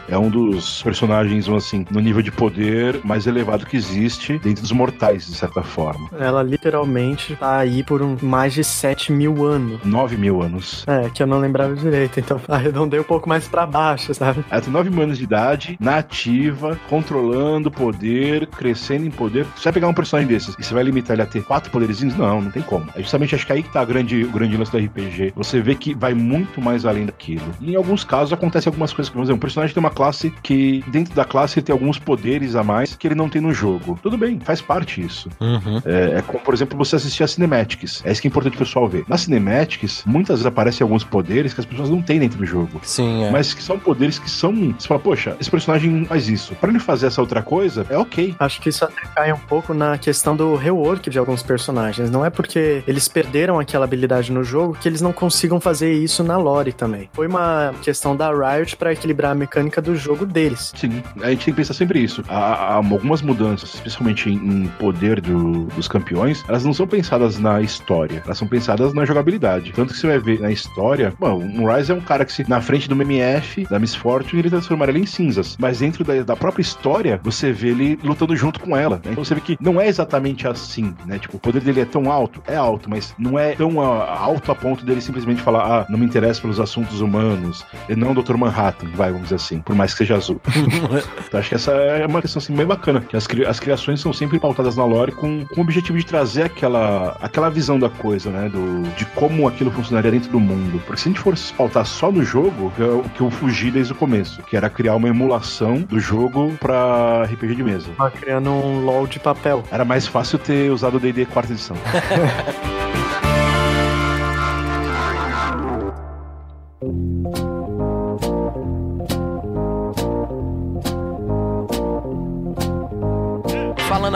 É um dos personagens, assim, no nível de poder mais elevado que existe dentro dos mortais, de certa forma. Ela literalmente tá aí por um, mais de 7 mil anos. 9 mil anos. É, que eu não lembrava direito, então arredondei um pouco mais pra baixo, sabe? Ela tem 9 mil anos de idade, nativa, controlando poder, crescendo em poder. Você vai pegar um personagem desses e você vai limitar ele a ter quatro poderzinhos? Não, não tem como. É justamente acho que aí que tá grande, o grande lance do RPG. Você vê que vai muito mais além daquilo. E em alguns casos acontece algumas coisas. Por exemplo, um personagem tem uma classe que, dentro da classe, ele tem alguns poderes a mais que ele não tem no jogo. Tudo bem, faz parte isso. Uhum. É, é como, por exemplo, você assistir a Cinematics. É isso que é importante o pessoal ver. Na Cinematics, muitas vezes aparecem alguns poderes que as pessoas não têm dentro do jogo. Sim, é. Mas que são poderes que são. Você fala, poxa, esse personagem faz isso. Pra ele fazer essa outra coisa, é ok. Acho que isso até cai um pouco na questão do rework de alguns personagens. Não é porque eles perderam aquela habilidade no jogo que eles não consigam fazer isso na lore também. Foi uma questão da Riot pra equilibrar a mecânica do jogo deles. Sim, a gente tem que pensar sempre isso. Há, há algumas mudanças, especialmente em, em poder do- dos campeões, elas não são pensadas na história, elas são pensadas na jogabilidade. Tanto que você vai ver na história, bom, um Rise é um cara que se na frente do MMF, da Miss Fortune, ele transformaria ele em cinzas. Mas dentro da, da própria história, você vê ele lutando junto com ela. né? Então você vê que não é exatamente assim, né? Tipo, o poder dele é tão alto, é alto, mas não é tão ah, alto a ponto dele simplesmente falar, ah, não me interessa pelos assuntos humanos, e não Dr. Manhattan, vai, vamos dizer assim, por mais que seja azul. Então, acho que essa é uma questão assim, bem bacana. Que as, cri- as criações são sempre pautadas na lore com, com o objetivo de trazer aquela, aquela visão da coisa, né? Do, de como aquilo funcionaria dentro do mundo. Porque se a gente fosse pautar só no jogo, que é o que eu fugi desde o começo, que era criar uma emulação do jogo pra RPG de mesa. Tava criando um LOL de papel. Era mais fácil ter usado o D&D quarta edição.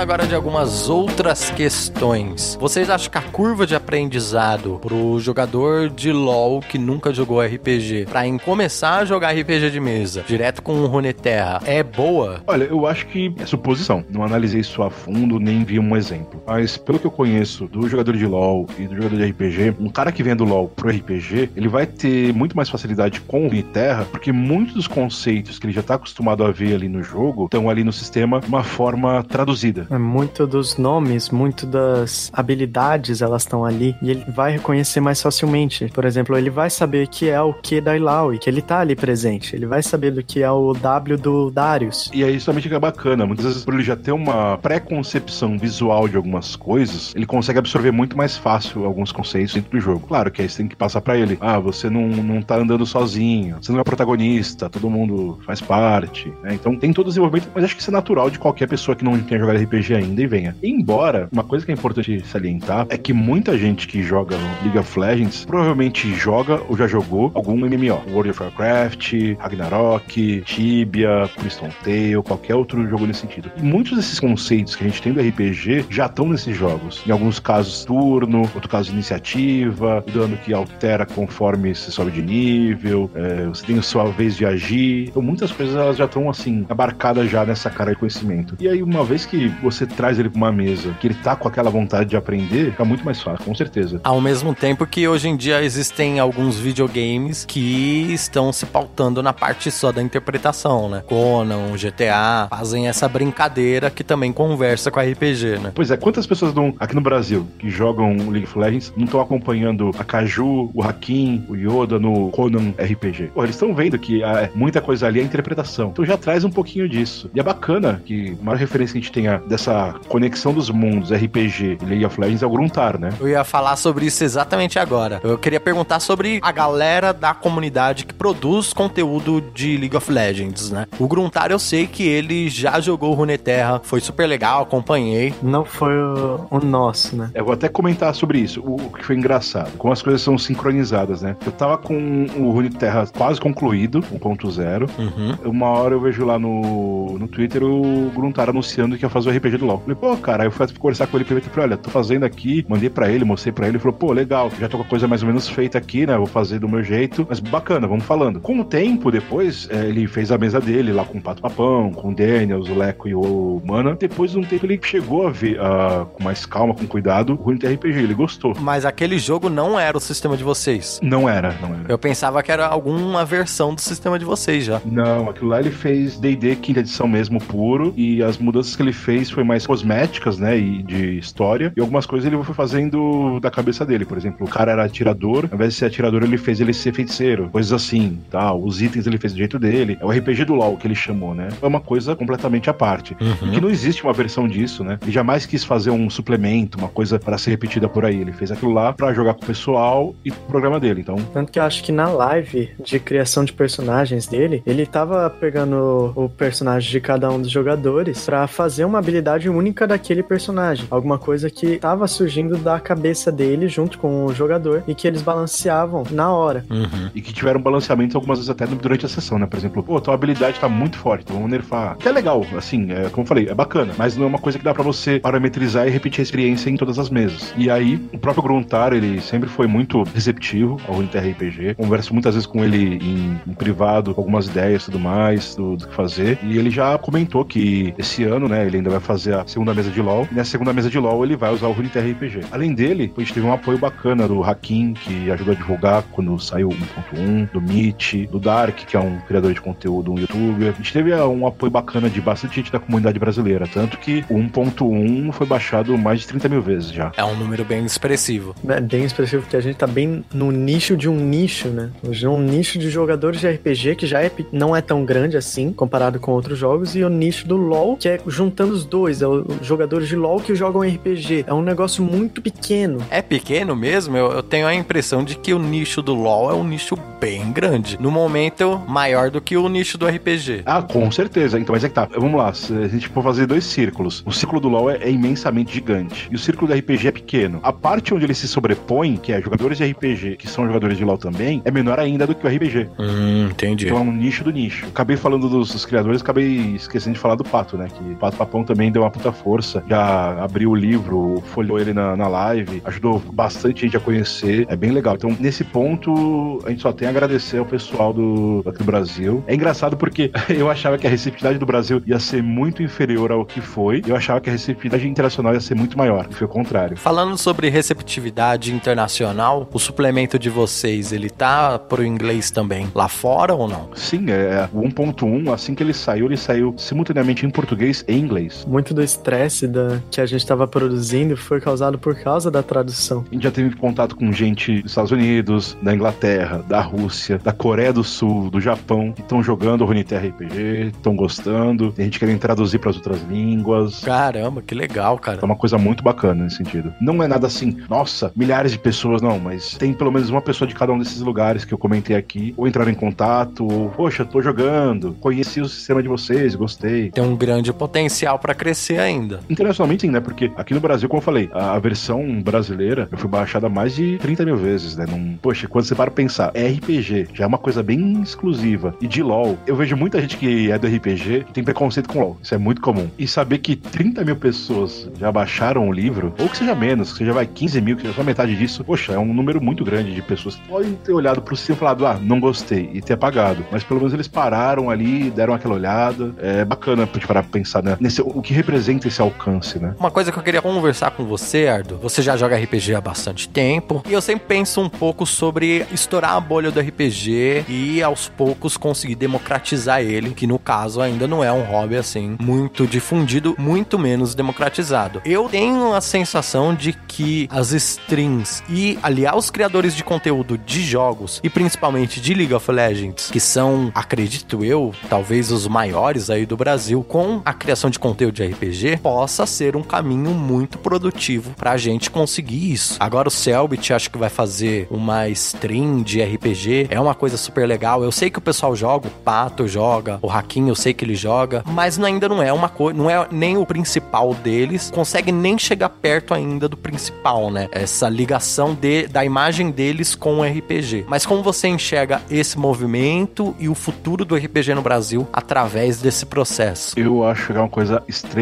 agora de algumas outras questões. Vocês acham que a curva de aprendizado pro jogador de LoL que nunca jogou RPG, pra em começar a jogar RPG de mesa, direto com o Runeterra, é boa? Olha, eu acho que é suposição. Não analisei isso a fundo, nem vi um exemplo. Mas pelo que eu conheço do jogador de LoL e do jogador de RPG, um cara que vem do LoL pro RPG, ele vai ter muito mais facilidade com o Terra, porque muitos dos conceitos que ele já tá acostumado a ver ali no jogo estão ali no sistema de uma forma traduzida. É muito dos nomes, muito das habilidades, elas estão ali e ele vai reconhecer mais facilmente. Por exemplo, ele vai saber que é o Q da Illaoi, que ele tá ali presente. Ele vai saber do que é o W do Darius. E aí isso também fica bacana. Muitas vezes, por ele já ter uma pré-concepção visual de algumas coisas, ele consegue absorver muito mais fácil alguns conceitos dentro do jogo. Claro que aí você tem que passar pra ele. Ah, você não, não tá andando sozinho, você não é protagonista, todo mundo faz parte. né? Então tem todo o desenvolvimento, mas acho que isso é natural de qualquer pessoa que não tenha jogado RPG ainda e venha. Embora, uma coisa que é importante salientar é que muita gente que joga League of Legends provavelmente joga ou já jogou algum MMO. World of Warcraft, Ragnarok, Tibia, Crystal Tale, qualquer outro jogo nesse sentido. E muitos desses conceitos que a gente tem do RPG já estão nesses jogos. Em alguns casos, turno, outro caso, iniciativa, dano que altera conforme você sobe de nível, é, você tem a sua vez de agir. Então, muitas coisas elas já estão assim, abarcadas já nessa cara de conhecimento. E aí, uma vez que você traz ele pra uma mesa, que ele tá com aquela vontade de aprender, fica muito mais fácil, com certeza. Ao mesmo tempo que hoje em dia existem alguns videogames que estão se pautando na parte só da interpretação, né? Conan, GTA, fazem essa brincadeira que também conversa com a RPG, né? Pois é, quantas pessoas não, aqui no Brasil que jogam League of Legends não estão acompanhando a Kaju, o Hakim, o Yoda no Conan RPG? Pô, eles estão vendo que ah, muita coisa ali é interpretação. Então já traz um pouquinho disso. E é bacana que a maior referência que a gente tenha dessa conexão dos mundos RPG e League of Legends é o Gruntar, né? Eu ia falar sobre isso exatamente agora. Eu queria perguntar sobre a galera da comunidade que produz conteúdo de League of Legends, né? O Gruntar eu sei que ele já jogou Runeterra, foi super legal, acompanhei. Não foi o, o nosso, né? Eu vou até comentar sobre isso, o, o que foi engraçado, como as coisas são sincronizadas, né? Eu tava com o Runeterra quase concluído, 1.0. Uhum. Uma hora eu vejo lá no, no Twitter o Gruntar anunciando que ia fazer o RPG do LoL. Falei, pô, cara, aí eu fui conversar com ele primeiro e falei, olha, tô fazendo aqui, mandei pra ele, mostrei pra ele, ele falou, pô, legal, já tô com a coisa mais ou menos feita aqui, né? Vou fazer do meu jeito, mas bacana, vamos falando. Com o tempo, depois, é, ele fez a mesa dele lá com o Pato Papão, com o Daniels, o Leco e o Mana. Depois de um tempo, ele chegou a ver ah, com mais calma, com cuidado, o Runeterra RPG, ele gostou. Mas aquele jogo não era o sistema de vocês. Não era, não era. Eu pensava que era alguma versão do sistema de vocês já. Não, aquilo lá ele fez D&D quinta edição mesmo, puro, e as mudanças que ele fez foi mais cosméticas, né, e de história, e algumas coisas ele foi fazendo da cabeça dele, por exemplo, o cara era atirador, ao invés de ser atirador ele fez ele ser feiticeiro, coisas assim, tal, os itens ele fez do jeito dele, é o RPG do LoL que ele chamou, né, é uma coisa completamente à parte, Uhum. e que não existe uma versão disso, né, ele jamais quis fazer um suplemento, uma coisa para ser repetida por aí, ele fez aquilo lá pra jogar com o pessoal e pro programa dele, então. Tanto que eu acho que na live de criação de personagens dele, ele tava pegando o personagem de cada um dos jogadores pra fazer uma habilidade única daquele personagem. Alguma coisa que tava surgindo da cabeça dele junto com o jogador e que eles balanceavam na hora. Uhum. e que tiveram balanceamento algumas vezes até durante a sessão, né? Por exemplo, pô, tua habilidade tá muito forte, então vamos nerfar. Que é legal, assim, é, como eu falei, é bacana, mas não é uma coisa que dá pra você parametrizar e repetir a experiência em todas as mesas. E aí, o próprio Gruntar, ele sempre foi muito receptivo ao Inter RPG. Converso muitas vezes com ele em, em privado, com algumas ideias e tudo mais, do, do que fazer. E ele já comentou que esse ano, né, ele ainda vai fazer a segunda mesa de LoL. E na segunda mesa de LoL ele vai usar o Runeterra RPG. Além dele, a gente teve um apoio bacana do Hakim, que ajudou a divulgar quando saiu o 1.1, do Meet, do Dark, que é um criador de conteúdo, um youtuber. A gente teve ah, um apoio bacana de bastante gente da comunidade brasileira, tanto que o 1.1 foi baixado mais de 30 mil vezes já. É um número bem expressivo. É bem expressivo, porque a gente tá bem no nicho de um nicho, né? Hoje é um nicho de jogadores de RPG que já é, não é tão grande assim, comparado com outros jogos, e o nicho do LoL, que é juntando os dois, é os jogadores de LoL que jogam RPG. É um negócio muito pequeno. É pequeno mesmo? Eu, eu tenho a impressão de que o nicho do LoL é um nicho bem grande. No momento, maior do que o nicho do RPG. Ah, com certeza. Então, mas é que tá. Vamos lá. Se a gente for fazer dois círculos. O círculo do LoL é, é imensamente gigante. E o círculo do RPG é pequeno. A parte onde ele se sobrepõe, que é jogadores de RPG, que são jogadores de LoL também, é menor ainda do que o RPG. Hum, entendi. Então é um nicho do nicho. Acabei falando dos, dos criadores, acabei esquecendo de falar do Pato, né? Que o Pato Papão também deu uma puta força. Já abriu o livro, folheou ele na, na live, ajudou bastante gente a conhecer. É bem legal. Então, nesse ponto, a gente só tem a agradecer ao pessoal do, aqui do Brasil. É engraçado porque eu achava que a receptividade do Brasil ia ser muito inferior ao que foi. Eu achava que a receptividade internacional ia ser muito maior. E foi o contrário. Falando sobre receptividade internacional, o suplemento de vocês, ele tá pro inglês também lá fora ou não? Sim, é, o 1.1, assim que ele saiu, ele saiu simultaneamente em português e inglês. Muito do estresse da, que a gente estava produzindo foi causado por causa da tradução. A gente já teve contato com gente dos Estados Unidos, da Inglaterra, da Rússia, da Coreia do Sul, do Japão, que estão jogando o Runeterra RPG, estão gostando. Tem gente querendo traduzir para as outras línguas. Caramba, que legal, cara. É uma coisa muito bacana nesse sentido. Não é nada assim, nossa, milhares de pessoas, não, mas tem pelo menos uma pessoa de cada um desses lugares que eu comentei aqui, ou entraram em contato, ou, poxa, tô jogando, conheci o sistema de vocês, gostei. Tem um grande potencial pra crescer ainda. Internacionalmente sim, né? Porque aqui no Brasil, como eu falei, a, versão brasileira eu fui baixada mais de 30 mil vezes, né? Num, poxa, quando você para pensar, RPG, já é uma coisa bem exclusiva. E de LoL, eu vejo muita gente que é do RPG que tem preconceito com LoL. Isso é muito comum. E saber que 30 mil pessoas já baixaram o livro, ou que seja menos, que seja vai 15 mil, que seja só metade disso, poxa, é um número muito grande de pessoas que podem ter olhado pro sistema e falado, ah, não gostei, e ter apagado. Mas pelo menos eles pararam ali, deram aquela olhada. É bacana pra gente parar pra pensar, né? Nesse, o que representa esse alcance, né? Uma coisa que eu queria conversar com você, Ardo, você já joga RPG há bastante tempo, e eu sempre penso um pouco sobre estourar a bolha do RPG e aos poucos conseguir democratizar ele, que no caso ainda não é um hobby assim muito difundido, muito menos democratizado. Eu tenho a sensação de que as streams e aliar os criadores de conteúdo de jogos e principalmente de League of Legends, que são, acredito eu, talvez os maiores aí do Brasil com a criação de conteúdo de RPG, possa ser um caminho muito produtivo pra gente conseguir isso. Agora o Selbit acho que vai fazer uma stream de RPG, é uma coisa super legal. Eu sei que o pessoal joga, o Pato joga, o Hakim eu sei que ele joga, mas ainda não é uma coisa, não é nem o principal deles, consegue nem chegar perto ainda do principal, né? Essa ligação de, da imagem deles com o RPG. Mas como você enxerga esse movimento e o futuro do RPG no Brasil através desse processo? Eu acho que é uma coisa extremamente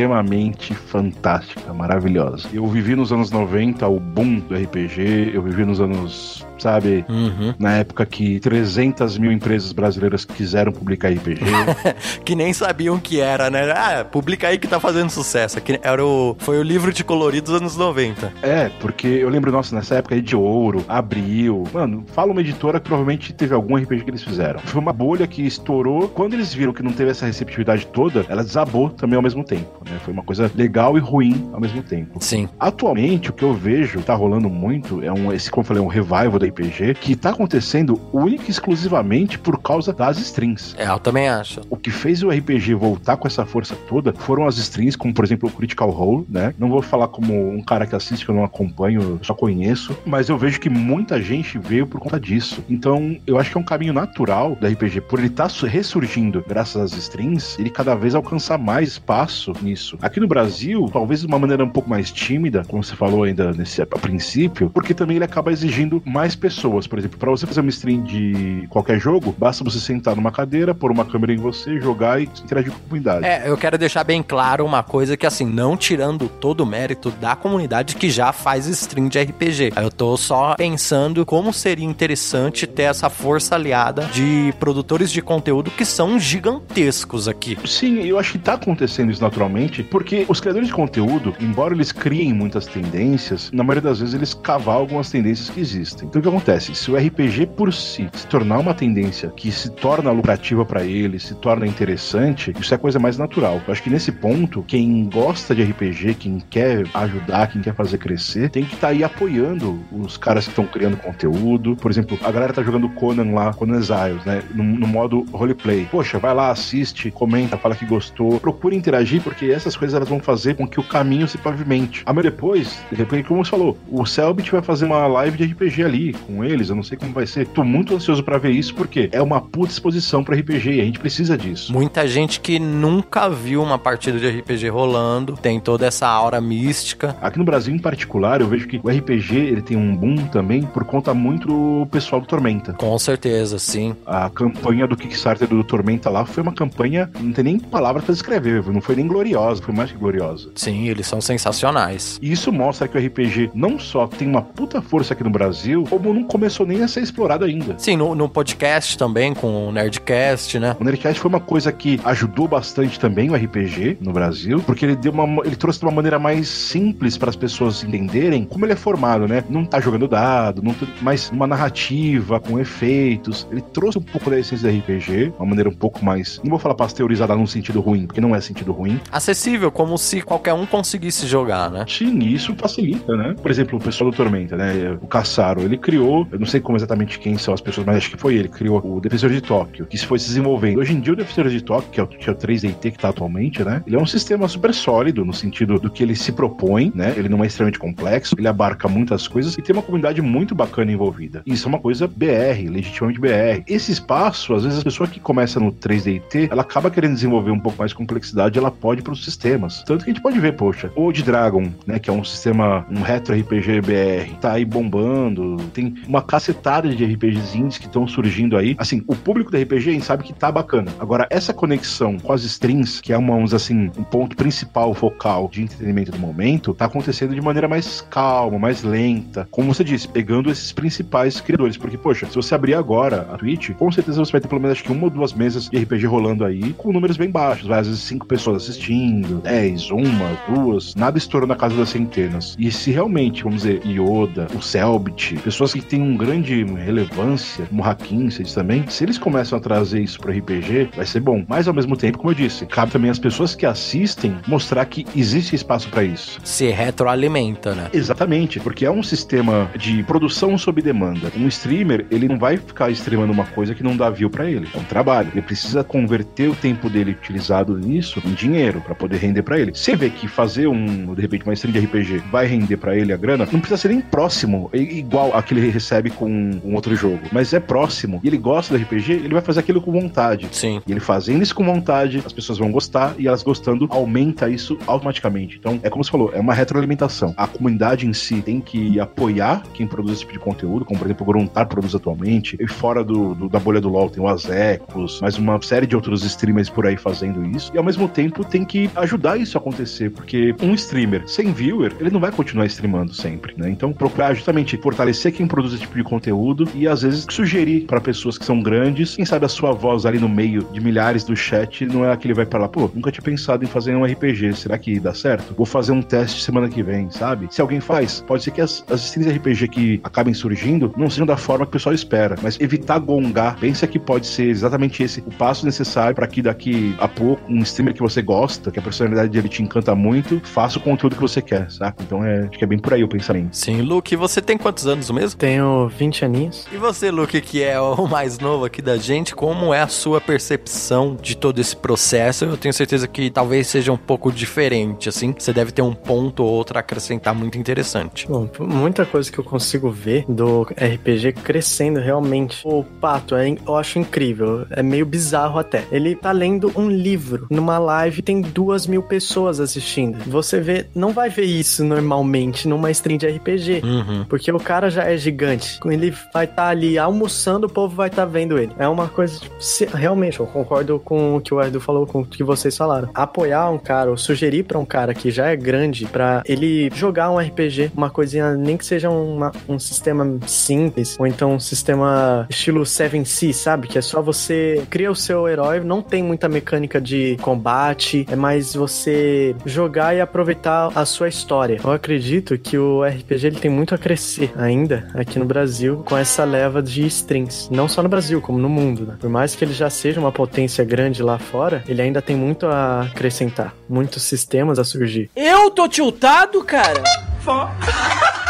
fantástica, maravilhosa. Eu vivi nos anos 90 o boom do RPG, eu vivi nos anos sabe? Uhum. Na época que 300 mil empresas brasileiras quiseram publicar RPG. que nem sabiam que era, né? Ah, publica aí que tá fazendo sucesso. Que era o, foi o livro de colorido dos anos 90. é, porque eu lembro, nossa, nessa época aí de Ouro, Abril. Mano, fala uma editora que provavelmente teve algum RPG que eles fizeram. Foi uma bolha que estourou. Quando eles viram que não teve essa receptividade toda, ela desabou também ao mesmo tempo, né? Foi uma coisa legal e ruim ao mesmo tempo. Sim. Atualmente, o que eu vejo tá rolando muito é um, esse, como eu falei, um revival da RPG que tá acontecendo única e exclusivamente por causa das strings. É, eu também acho. O que fez o RPG voltar com essa força toda foram as strings, como por exemplo o Critical Role, né? Não vou falar como um cara que assiste, que eu não acompanho, só conheço, mas eu vejo que muita gente veio por conta disso. Então, eu acho que é um caminho natural do RPG, por ele estar tá ressurgindo graças às strings, ele cada vez alcançar mais espaço nisso. Aqui no Brasil, talvez de uma maneira um pouco mais tímida, como você falou ainda nesse a princípio, porque também ele acaba exigindo mais pessoas. Por exemplo, para você fazer uma stream de qualquer jogo, basta você sentar numa cadeira, pôr uma câmera em você, jogar e interagir com a comunidade. É, eu quero deixar bem claro uma coisa que, assim, não tirando todo o mérito da comunidade que já faz stream de RPG. Eu tô só pensando como seria interessante ter essa força aliada de produtores de conteúdo que são gigantescos aqui. Sim, eu acho que tá acontecendo isso naturalmente, porque os criadores de conteúdo, embora eles criem muitas tendências, na maioria das vezes eles cavam algumas tendências que existem. Então o que acontece? Se o RPG por si se tornar uma tendência que se torna lucrativa para ele, se torna interessante, isso é a coisa mais natural. Eu acho que nesse ponto, quem gosta de RPG, quem quer ajudar, quem quer fazer crescer, tem que estar tá aí apoiando os caras que estão criando conteúdo. Por exemplo, a galera tá jogando Conan lá, Conan Exiles, né? No, no modo roleplay. Poxa, vai lá, assiste, comenta, fala que gostou. Procura interagir, porque essas coisas elas vão fazer com que o caminho se pavimente. Amanhã depois, de repente, como você falou, o Selbit vai fazer uma live de RPG ali com eles. Eu não sei como vai ser. Tô muito ansioso para ver isso, porque é uma puta exposição para RPG e a gente precisa disso. Muita gente que nunca viu uma partida de RPG rolando, tem toda essa aura mística. Aqui no Brasil, em particular, eu vejo que o RPG ele tem um boom também por conta muito do pessoal do Tormenta. Com certeza, sim. A campanha do Kickstarter do Tormenta lá foi uma campanha, não tem nem palavra para descrever, não foi nem gloriosa, foi mais que gloriosa. Sim, eles são sensacionais. E isso mostra que o RPG não só tem uma puta força aqui no Brasil, como não começou nem a ser explorado ainda. Sim, no, no podcast também, com o Nerdcast, né? O Nerdcast foi uma coisa que ajudou bastante também o RPG no Brasil, porque ele deu uma, ele trouxe de uma maneira mais simples para as pessoas entenderem como ele é formado, né? Não tá jogando dado, não mas uma narrativa com efeitos. Ele trouxe um pouco da essência do RPG, uma maneira um pouco mais, não vou falar pasteurizada num sentido ruim, porque não é sentido ruim. Acessível, como se qualquer um conseguisse jogar, né? Sim, isso facilita, né? Por exemplo, o pessoal do Tormenta, né? O Caçaro, ele criou criou, eu não sei como exatamente quem são as pessoas, mas acho que foi ele que criou o Defensor de Tóquio, que foi se desenvolvendo. Hoje em dia, o Defensor de Tóquio, que é o, que é o 3DT que tá atualmente, né? Ele é um sistema super sólido no sentido do que ele se propõe, né? Ele não é extremamente complexo, ele abarca muitas coisas e tem uma comunidade muito bacana envolvida. Isso é uma coisa BR, legitimamente BR. Esse espaço, às vezes a pessoa que começa no 3DT, ela acaba querendo desenvolver um pouco mais de complexidade, ela pode para os sistemas. Tanto que a gente pode ver, poxa, o de Dragon, né, que é um sistema, um retro RPG BR, tá aí bombando, tem uma cacetada de RPGs indies que estão surgindo aí. Assim, o público do RPG a gente sabe que tá bacana. Agora, essa conexão com as strings, que é uma, vamos assim, um ponto principal, focal de entretenimento do momento, tá acontecendo de maneira mais calma, mais lenta. Como você disse, pegando esses principais criadores. Porque, poxa, se você abrir agora a Twitch, com certeza você vai ter pelo menos acho que uma ou duas mesas de RPG rolando aí, com números bem baixos. Vai, às vezes cinco pessoas assistindo, dez, uma, duas, nada estourou na casa das centenas. E se realmente, vamos dizer, Yoda, o Selbit, pessoas que têm um grande relevância, como Hakim, também, se eles começam a trazer isso pro RPG, vai ser bom. Mas ao mesmo tempo, como eu disse, cabe também às pessoas que assistem mostrar que existe espaço para isso. Se retroalimenta, né? Exatamente, porque é um sistema de produção sob demanda. Um streamer, ele não vai ficar streamando uma coisa que não dá view para ele. É um trabalho. Ele precisa converter o tempo dele utilizado nisso em dinheiro para poder render para ele. Você vê que fazer um, de repente, uma stream de RPG vai render para ele a grana, não precisa ser nem próximo, igual a que ele recebe com um outro jogo, mas é próximo e ele gosta do RPG, ele vai fazer aquilo com vontade. Sim. E ele fazendo isso com vontade, as pessoas vão gostar e elas gostando aumenta isso automaticamente. Então, é como você falou, é uma retroalimentação. A comunidade em si tem que apoiar quem produz esse tipo de conteúdo, como por exemplo o Gruntar produz atualmente, e fora do, do, da bolha do LoL tem o Azecos, mais uma série de outros streamers por aí fazendo isso, e ao mesmo tempo tem que ajudar isso a acontecer, porque um streamer sem viewer, ele não vai continuar streamando sempre, né? Então, procurar justamente fortalecer quem produz esse tipo de conteúdo e às vezes sugerir para pessoas que são grandes, quem sabe a sua voz ali no meio de milhares do chat não é aquele vai lá, pô, nunca tinha pensado em fazer um RPG, será que dá certo? Vou fazer um teste semana que vem, sabe? Se alguém faz, pode ser que as, as streams RPG que acabem surgindo não sejam da forma que o pessoal espera, mas evitar gongar, pensa que pode ser exatamente esse o passo necessário para que daqui a pouco um streamer que você gosta, que a personalidade dele te encanta muito, faça o conteúdo que você quer, saca? Então é, acho que é bem por aí o pensamento. Sim, Luke, você tem quantos anos mesmo? Tenho 20 aninhos. E você, Luke, que é o mais novo aqui da gente, como é a sua percepção de todo esse processo? Eu tenho certeza que talvez seja um pouco diferente, assim. Você deve ter um ponto ou outro a acrescentar muito interessante. Bom, muita coisa que eu consigo ver do RPG crescendo realmente. O Pato, é, eu acho incrível. É meio bizarro até. Ele tá lendo um livro numa live, tem duas mil pessoas assistindo. Você vê, não vai ver isso normalmente numa stream de RPG. Uhum. Porque o cara já é gigante. Ele vai estar tá ali almoçando, o povo vai estar tá vendo ele. É uma coisa, tipo, se, realmente, eu concordo com o que o Edu falou, com o que vocês falaram. Apoiar um cara, ou sugerir para um cara que já é grande, para ele jogar um RPG, uma coisinha, nem que seja uma, um sistema simples, ou então um sistema estilo 7C, sabe? Que é só você cria o seu herói, não tem muita mecânica de combate, é mais você jogar e aproveitar a sua história. Eu acredito que o RPG ele tem muito a crescer ainda aqui no Brasil com essa leva de strings. Não só no Brasil, como no mundo, né? Por mais que ele já seja uma potência grande lá fora, ele ainda tem muito a acrescentar, muitos sistemas a surgir. Eu tô tiltado, cara?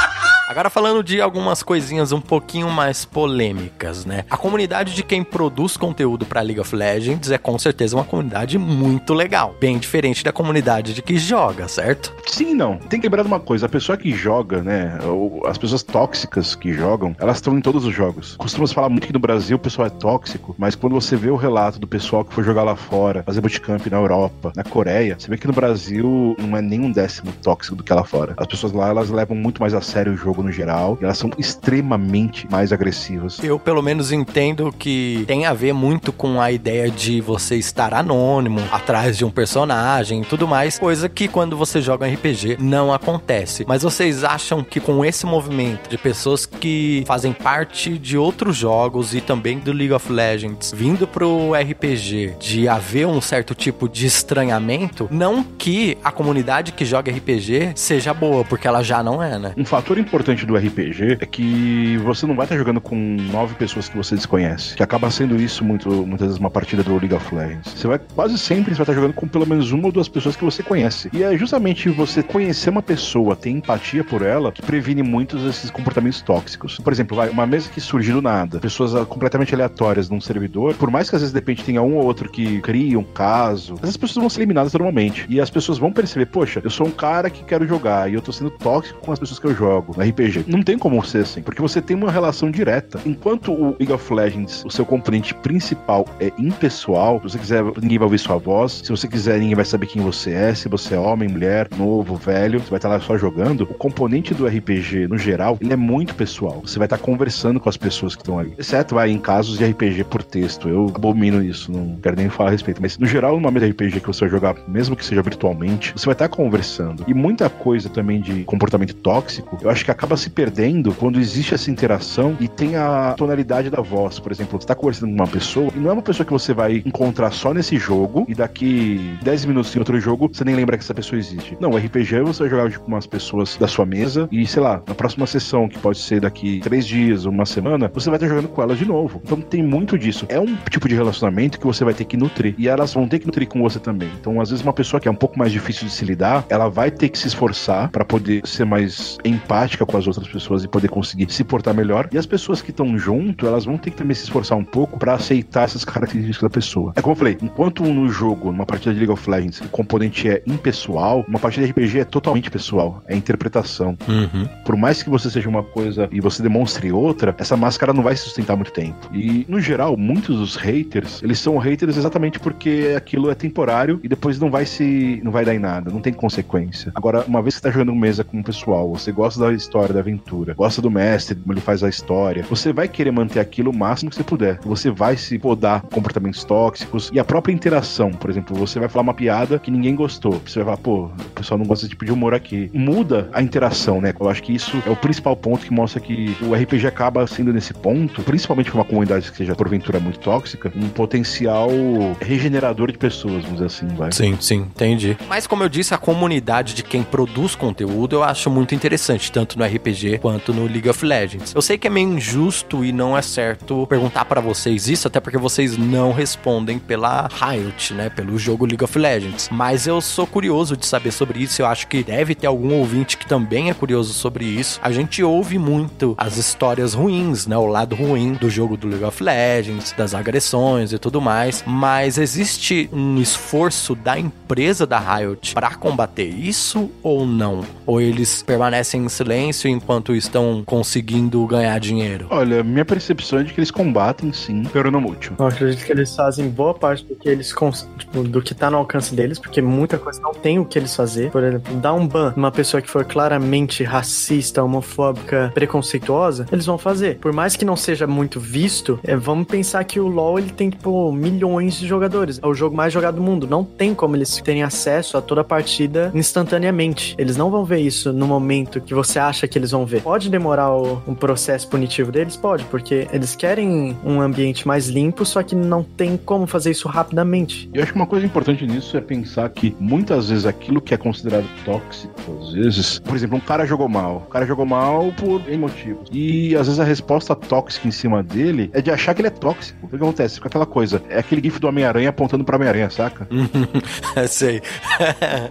Agora falando de algumas coisinhas um pouquinho mais polêmicas, né? A comunidade de quem produz conteúdo para League of Legends é com certeza uma comunidade muito legal, bem diferente da comunidade de que joga, certo? Sim, não. Tem que lembrar de uma coisa, a pessoa que joga, né, ou as pessoas tóxicas que jogam, elas estão em todos os jogos. Costumamos falar muito que no Brasil o pessoal é tóxico, mas quando você vê o relato do pessoal que foi jogar lá fora, fazer bootcamp na Europa, na Coreia, você vê que no Brasil não é nem um décimo tóxico do que lá fora. As pessoas lá, elas levam muito mais a sério o jogo no geral, e elas são extremamente mais agressivas. Eu, pelo menos, entendo que tem a ver muito com a ideia de você estar anônimo, atrás de um personagem e tudo mais, coisa que quando você joga um RPG não acontece. Mas vocês acham que com esse movimento de pessoas que fazem parte de outros jogos e também do League of Legends vindo pro RPG, de haver um certo tipo de estranhamento, não que a comunidade que joga RPG seja boa, porque ela já não é, né? Um fator importante do RPG é que você não vai estar jogando com nove pessoas que você desconhece, que acaba sendo isso muito, muitas vezes uma partida do League of Legends. Você vai quase sempre você vai estar jogando com pelo menos uma ou duas pessoas que você conhece. E é justamente você conhecer uma pessoa, ter empatia por ela, que previne muitos desses comportamentos tóxicos. Por exemplo, vai, uma mesa que surge do nada, pessoas ah, completamente aleatórias num servidor, por mais que às vezes de repente tenha um ou outro que cria um caso, essas pessoas vão ser eliminadas normalmente. E as pessoas vão perceber, poxa, eu sou um cara que quero jogar e eu tô sendo tóxico com as pessoas que eu jogo no RPG. Não tem como ser assim, porque você tem uma relação direta. Enquanto o League of Legends, o seu componente principal é impessoal, se você quiser, ninguém vai ouvir sua voz, se você quiser, ninguém vai saber quem você é, se você é homem, mulher, novo, velho, você vai estar lá só jogando. O componente do RPG, no geral, ele é muito pessoal. Você vai estar conversando com as pessoas que estão ali. Exceto vai em casos de RPG por texto. Eu abomino isso, não quero nem falar a respeito. Mas no geral, numa mesa de RPG que você vai jogar, mesmo que seja virtualmente, você vai estar conversando. E muita coisa também de comportamento tóxico, eu acho que acaba se perdendo quando existe essa interação e tem a tonalidade da voz. Por exemplo, você está conversando com uma pessoa e não é uma pessoa que você vai encontrar só nesse jogo e daqui 10 minutos em outro jogo você nem lembra que essa pessoa existe. Não, o RPG você vai jogar com umas pessoas da sua mesa e, sei lá, na próxima sessão, que pode ser daqui três dias, uma semana, você vai estar jogando com elas de novo. Então tem muito disso. É um tipo de relacionamento que você vai ter que nutrir. E elas vão ter que nutrir com você também. Então, às vezes, uma pessoa que é um pouco mais difícil de se lidar, ela vai ter que se esforçar para poder ser mais empática com as outras pessoas e poder conseguir se portar melhor. E as pessoas que estão junto, elas vão ter que também se esforçar um pouco para aceitar essas características da pessoa. É como eu falei, enquanto no jogo, numa partida de League of Legends, o componente é impessoal, uma partida de RPG é totalmente pessoal, é interpretação. Uhum. Por mais que você seja uma coisa e você demonstre outra, essa máscara não vai se sustentar muito tempo. E, no geral, muitos dos haters, eles são haters exatamente porque aquilo é temporário e depois não vai se. não vai dar em nada, não tem consequência. Agora, uma vez que você tá jogando mesa com o pessoal, você gosta da história, da aventura, gosta do mestre, como ele faz a história, você vai querer manter aquilo o máximo que você puder. Você vai se podar comportamentos tóxicos e a própria interação. Por exemplo, você vai falar uma piada que ninguém gostou. Você vai falar, pô, o pessoal não gosta desse tipo de humor aqui. Muda a interação, né? Eu acho que isso é o principal ponto que mostra que o RPG acaba sendo nesse ponto, principalmente para uma comunidade que seja porventura muito tóxica, um potencial regenerador de pessoas, vamos dizer assim, vai. Sim, sim, entendi. Mas como eu disse, a comunidade de quem produz conteúdo eu acho muito interessante, tanto no RPG quanto no League of Legends. Eu sei que é meio injusto e não é certo perguntar para vocês isso, até porque vocês não respondem pela Riot, né, pelo jogo League of Legends. Mas eu sou curioso de saber sobre isso, eu acho que deve ter algum ouvinte que também é curioso sobre isso. A gente ouve muito as histórias ruins, né, o lado ruim do jogo do League of Legends, das agressões e tudo mais, mas existe um esforço da empresa da Riot para combater isso ou não? Ou eles permanecem em silêncio enquanto estão conseguindo ganhar dinheiro? Olha, minha percepção é de que eles combatem sim, pero não muito. Eu acredito que eles fazem boa parte do que eles tipo, do que tá no alcance deles, porque muita coisa não tem o que eles fazer. Por exemplo, dar um ban numa pessoa que for claramente racista, homofóbica, preconceituosa, eles vão fazer. Por mais que não seja muito visto, é, vamos pensar que o LoL ele tem tipo milhões de jogadores. É o jogo mais jogado do mundo. Não tem como eles terem acesso a toda a partida instantaneamente. Eles não vão ver isso no momento que você acha que eles vão ver. Pode demorar o, um processo punitivo deles? Pode, porque eles querem um ambiente mais limpo, só que não tem como fazer isso rapidamente. Eu acho que uma coisa importante nisso é pensar que muitas vezes aquilo que é considerado tóxico, às vezes, por exemplo, um cara jogou mal. O cara jogou mal por N motivos. E às vezes a resposta tóxica em cima dele é de achar que ele é tóxico. O que acontece? Fica aquela coisa. É aquele gif do Homem-Aranha apontando pra Homem-Aranha, saca? Sei.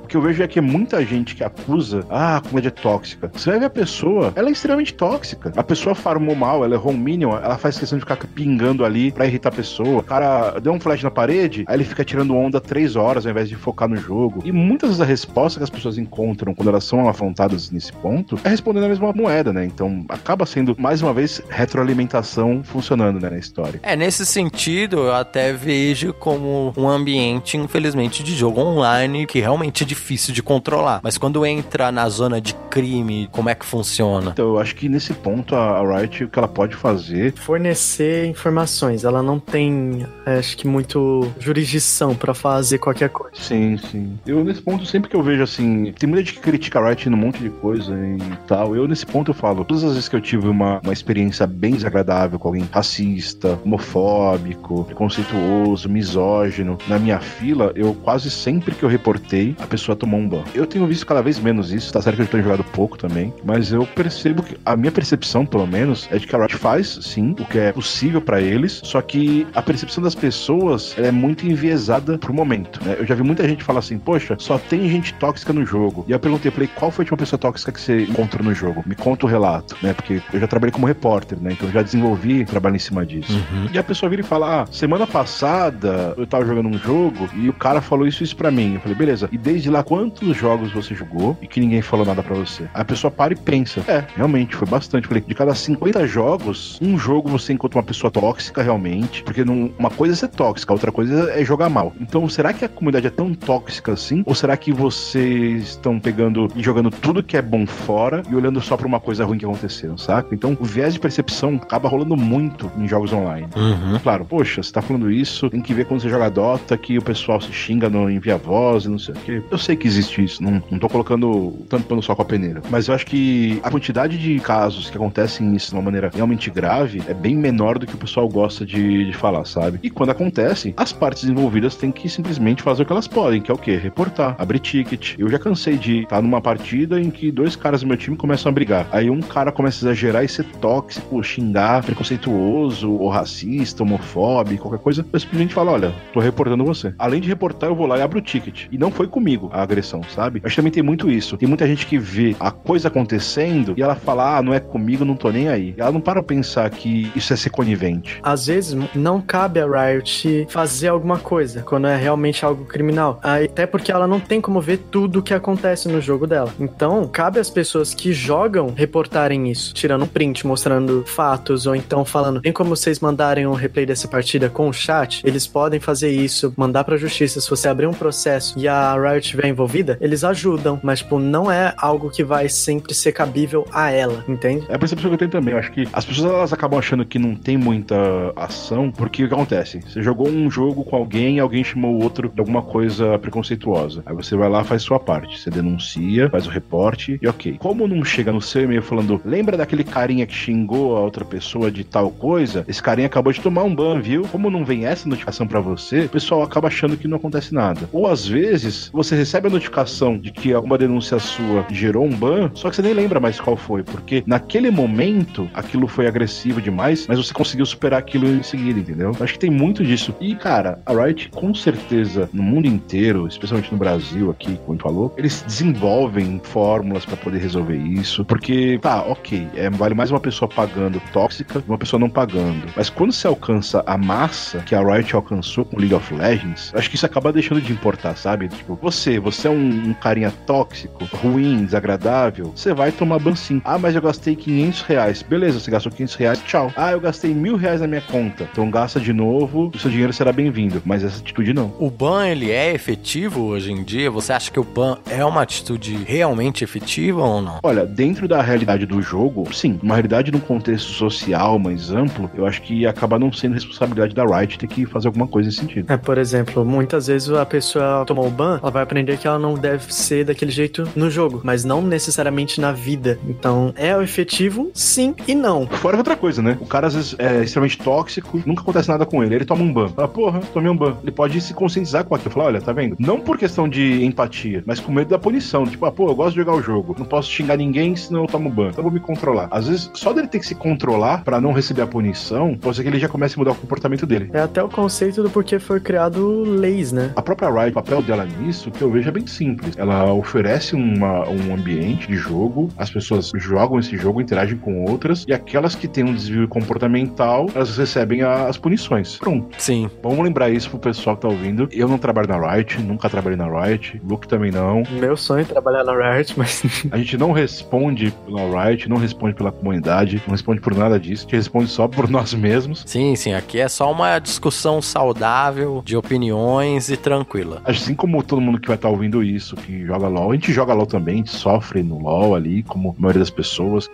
O que eu vejo é que muita gente que acusa, ah, a comédia é tóxica. Você vai ver a pessoa, ela é extremamente tóxica. A pessoa farmou mal, ela errou um minion, ela faz questão de ficar pingando ali pra irritar a pessoa. O cara deu um flash na parede, aí ele fica tirando onda três horas ao invés de focar no jogo. E muitas vezes a resposta que as pessoas encontram quando elas são afrontadas nesse ponto é respondendo a mesma moeda, né? Então acaba sendo, mais uma vez, retroalimentação funcionando né, na história. É, nesse sentido, eu até vejo como um ambiente, infelizmente, de jogo online que realmente é difícil de controlar. Mas quando entra na zona de crime, como é que funciona? Então eu acho que nesse ponto a Riot, o que ela pode fazer Fornecer informações. Ela não tem, é, acho que, muito jurisdição pra fazer qualquer coisa. Sim, sim. Eu, nesse ponto, sempre que eu vejo vejo assim, tem muita gente que critica a Riot num monte de coisa e tal. Eu, nesse ponto, eu falo, todas as vezes que eu tive uma, uma experiência bem desagradável com alguém racista, homofóbico, preconceituoso, misógino, na minha fila, eu quase sempre que eu reportei, a pessoa tomou um ban. Eu tenho visto cada vez menos isso, tá certo que eu tenho jogado pouco também, mas eu percebo que a minha percepção, pelo menos, é de que a Riot faz, sim, o que é possível para eles, só que a percepção das pessoas é muito enviesada pro momento, né? Eu já vi muita gente falar assim, poxa, só tem gente tóxica no jogo. E eu perguntei, falei, qual foi a última pessoa tóxica que você encontrou no jogo? Me conta o relato, né? Porque eu já trabalhei como repórter, né? Então eu já desenvolvi trabalho em cima disso. Uhum. E a pessoa vira e fala: Ah, semana passada eu tava jogando um jogo e o cara falou isso isso pra mim. Eu falei, beleza, e desde lá quantos jogos você jogou e que ninguém falou nada pra você? Aí a pessoa para e pensa: É, realmente, foi bastante. Falei, de cada 50 jogos, um jogo você encontra uma pessoa tóxica realmente. Porque não, uma coisa é ser tóxica, outra coisa é jogar mal. Então, será que a comunidade é tão tóxica assim? Ou será que vocês estão pegando e jogando tudo que é bom fora e olhando só pra uma coisa ruim que aconteceu, saca? Então, o viés de percepção acaba rolando muito em jogos online. Uhum. Claro, poxa, você tá falando isso, tem que ver quando você joga Dota que o pessoal se xinga no envia voz e não sei o quê. Eu sei que existe isso, não, não tô colocando tanto pano só com a peneira. Mas eu acho que a quantidade de casos que acontecem isso de uma maneira realmente grave é bem menor do que o pessoal gosta de, de falar, sabe? E quando acontece, as partes envolvidas têm que simplesmente fazer o que elas podem, que é o quê? Reportar, abrir ticket. Eu já cansei de estar numa partida em que dois caras do meu time começam a brigar. Aí um cara começa a exagerar e ser tóxico, xingar, preconceituoso, ou racista, homofóbico, qualquer coisa. Eu simplesmente falo: olha, tô reportando você. Além de reportar, eu vou lá e abro o ticket. E não foi comigo a agressão, sabe? Acho que também tem muito isso. Tem muita gente que vê a coisa acontecendo e ela fala: ah, não é comigo, não tô nem aí. Ela não para pensar que isso é ser conivente. Às vezes não cabe a Riot fazer alguma coisa quando é realmente algo criminal. Até porque ela não tem como ver tudo o que acontece no jogo dela. Então, cabe às pessoas que jogam reportarem isso, tirando um print, mostrando fatos, ou então falando, tem como vocês mandarem um replay dessa partida com o chat? Eles podem fazer isso, mandar pra justiça. Se você abrir um processo e a Riot estiver envolvida, eles ajudam, mas, tipo, não é algo que vai sempre ser cabível a ela, entende? É a percepção que eu tenho também. Eu acho que as pessoas elas acabam achando que não tem muita ação, porque o que acontece? Você jogou um jogo com alguém alguém chamou o outro de alguma coisa preconceituosa. Aí você vai lá faz sua parte. Você denuncia, faz o reporte e ok. Como não chega no seu e-mail falando, lembra daquele carinha que xingou a outra pessoa de tal coisa? Esse carinha acabou de tomar um ban, viu? Como não vem essa notificação pra você, o pessoal acaba achando que não acontece nada. Ou às vezes, você recebe a notificação de que alguma denúncia sua gerou um ban, só que você nem lembra mais qual foi, porque naquele momento aquilo foi agressivo demais, mas você conseguiu superar aquilo em seguida, entendeu? Acho que tem muito disso. E, cara, a Riot, com certeza, no mundo inteiro, especialmente no Brasil, aqui, como falou, eles desenvolvem fórmulas pra poder resolver isso, porque, tá, ok, é, vale mais uma pessoa pagando tóxica uma pessoa não pagando. Mas quando você alcança a massa que a Riot alcançou com League of Legends, acho que isso acaba deixando de importar, sabe? Tipo, você, você é um, um carinha tóxico, ruim, desagradável, você vai tomar ban sim. Ah, mas eu gastei 500 reais. Beleza, você gastou 500 reais, tchau. Ah, eu gastei mil reais na minha conta. Então gasta de novo, o seu dinheiro será bem-vindo. Mas essa atitude não. O ban, ele é efetivo hoje em dia? Você acha que o ban é uma atitude realmente efetiva ou não? Olha, dentro da realidade do jogo, sim. Uma realidade num contexto social mais amplo, eu acho que acaba não sendo responsabilidade da Riot ter que fazer alguma coisa nesse sentido. É, por exemplo, muitas vezes a pessoa tomou o ban, ela vai aprender que ela não deve ser daquele jeito no jogo, mas não necessariamente na vida. Então, é o efetivo, sim e não. Fora outra coisa, né? O cara às vezes é extremamente tóxico, nunca acontece nada com ele. Ele toma um ban. Fala, porra, tomei um ban. Ele pode se conscientizar com aquilo. Falar, olha, tá vendo? Não por questão de empatia, mas com medo da punição. Tipo, ah, pô, eu gosto de jogar o jogo. Não posso xingar ninguém, senão eu tomo ban. Então eu vou me controlar. Às vezes, só dele ter que se controlar pra não receber a punição, pode ser que ele já comece a mudar o comportamento dele. É até o conceito do porquê foi criado leis, né? A própria Riot, o papel dela nisso, que eu vejo é bem simples. Ela oferece uma, um ambiente de jogo, as pessoas jogam esse jogo, interagem com outras, e aquelas que têm um desvio comportamental, elas recebem a- as punições. Pronto. Sim. Vamos lembrar isso pro pessoal que tá ouvindo. Eu não trabalho na Riot, nunca trabalhei na Riot, Luke também não. Meu sonho é trabalhar na Riot, mas A gente não responde pela Riot, não responde pela comunidade, não responde por nada disso, a gente responde só por nós mesmos. Sim, sim. Aqui é só uma discussão saudável, de opiniões e tranquila. Assim como todo mundo que vai estar ouvindo isso, que joga LOL, a gente joga LOL também, a gente sofre no LOL ali, como a maioria das pessoas.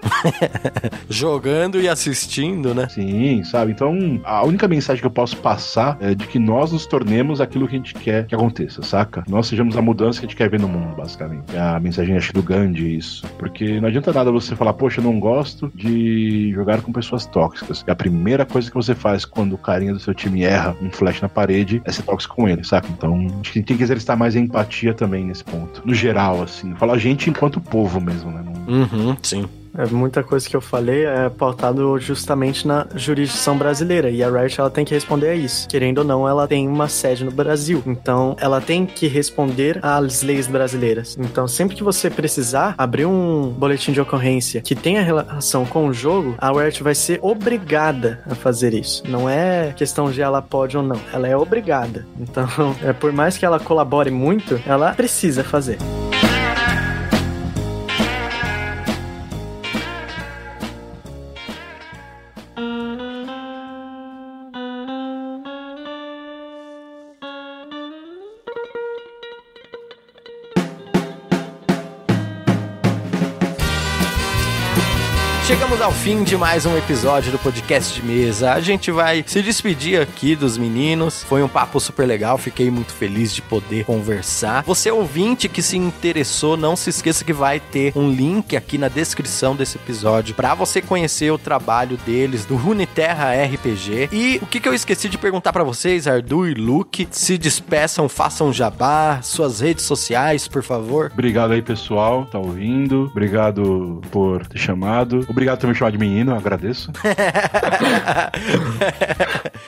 Jogando e assistindo, né? Sim, sabe? Então, a única mensagem que eu posso passar é de que nós nos tornemos aquilo que a gente quer que aconteça, saca? Nós sejamos a mudança que a gente quer ver no mundo, basicamente. É a mensagem, acho, do Gandhi, isso. Porque não adianta nada você falar, poxa, eu não gosto de jogar com pessoas tóxicas. E a primeira coisa que você faz quando o carinha do seu time erra um flash na parede é ser tóxico com ele, saca? Então, acho que a gente tem que exercitar mais a empatia também nesse ponto. No geral, assim. Falar a gente enquanto povo mesmo, né? Não... Uhum, sim. É, muita coisa que eu falei é pautado justamente na jurisdição brasileira e a Riot ela tem que responder a isso. Querendo ou não, ela tem uma sede no Brasil, então ela tem que responder às leis brasileiras. Então, sempre que você precisar abrir um boletim de ocorrência que tenha relação com o jogo, a Riot vai ser obrigada a fazer isso. Não é questão de ela pode ou não, ela é obrigada. Então, é por mais que ela colabore muito, ela precisa fazer. Chegamos ao fim de mais um episódio do podcast de mesa. A gente vai se despedir aqui dos meninos. Foi um papo super legal, fiquei muito feliz de poder conversar. Você ouvinte que se interessou, não se esqueça que vai ter um link aqui na descrição desse episódio para você conhecer o trabalho deles do Runeterra RPG. E o que, que eu esqueci de perguntar para vocês, Ardu e Luke, se despeçam, façam jabá, suas redes sociais, por favor. Obrigado aí, pessoal, tá ouvindo. Obrigado por ter chamado. Obrigado me chamar de menino, eu agradeço.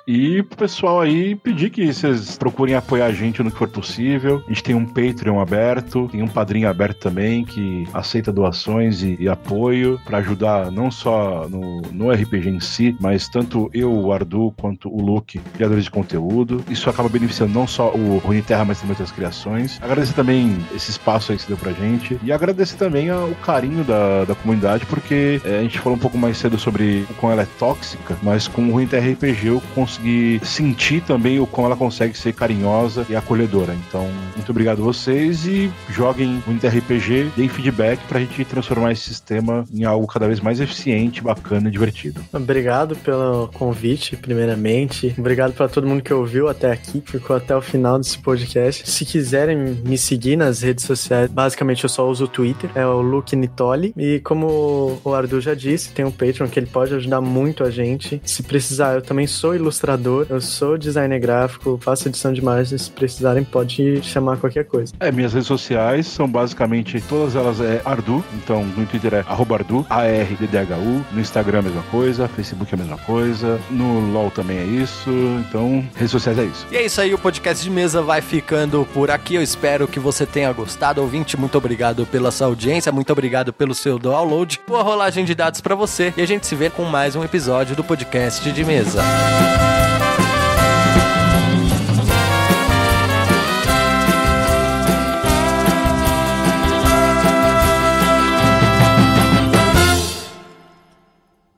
e pro pessoal aí pedir que vocês procurem apoiar a gente no que for possível. A gente tem um Patreon aberto, tem um padrinho aberto também que aceita doações e, e apoio para ajudar não só no, no RPG em si, mas tanto eu, o Ardu, quanto o Luke, criadores de conteúdo. Isso acaba beneficiando não só o Rune Terra, mas também outras criações. Agradecer também esse espaço aí que você deu pra gente. E agradecer também ao carinho da, da comunidade, porque é, a gente falou pouco mais cedo sobre o quão ela é tóxica, mas com o Ruim RPG eu consegui sentir também o quão ela consegue ser carinhosa e acolhedora. Então, muito obrigado a vocês e joguem Ruim RPG, deem feedback pra gente transformar esse sistema em algo cada vez mais eficiente, bacana e divertido. Obrigado pelo convite, primeiramente. Obrigado para todo mundo que ouviu até aqui, ficou até o final desse podcast. Se quiserem me seguir nas redes sociais, basicamente eu só uso o Twitter, é o Luke Nitoli. E como o Ardu já disse, tem um Patreon que ele pode ajudar muito a gente. Se precisar, eu também sou ilustrador, eu sou designer gráfico, faço edição de imagens. Se precisarem, pode chamar qualquer coisa. É, minhas redes sociais são basicamente todas elas é Ardu, então no Twitter é Ardu, A-R-D-D-H-U, no Instagram a mesma coisa, Facebook a mesma coisa, no LOL também é isso, então redes sociais é isso. E é isso aí, o podcast de mesa vai ficando por aqui. Eu espero que você tenha gostado. Ouvinte, muito obrigado pela sua audiência, muito obrigado pelo seu download, boa rolagem de dados para você e a gente se vê com mais um episódio do podcast de mesa.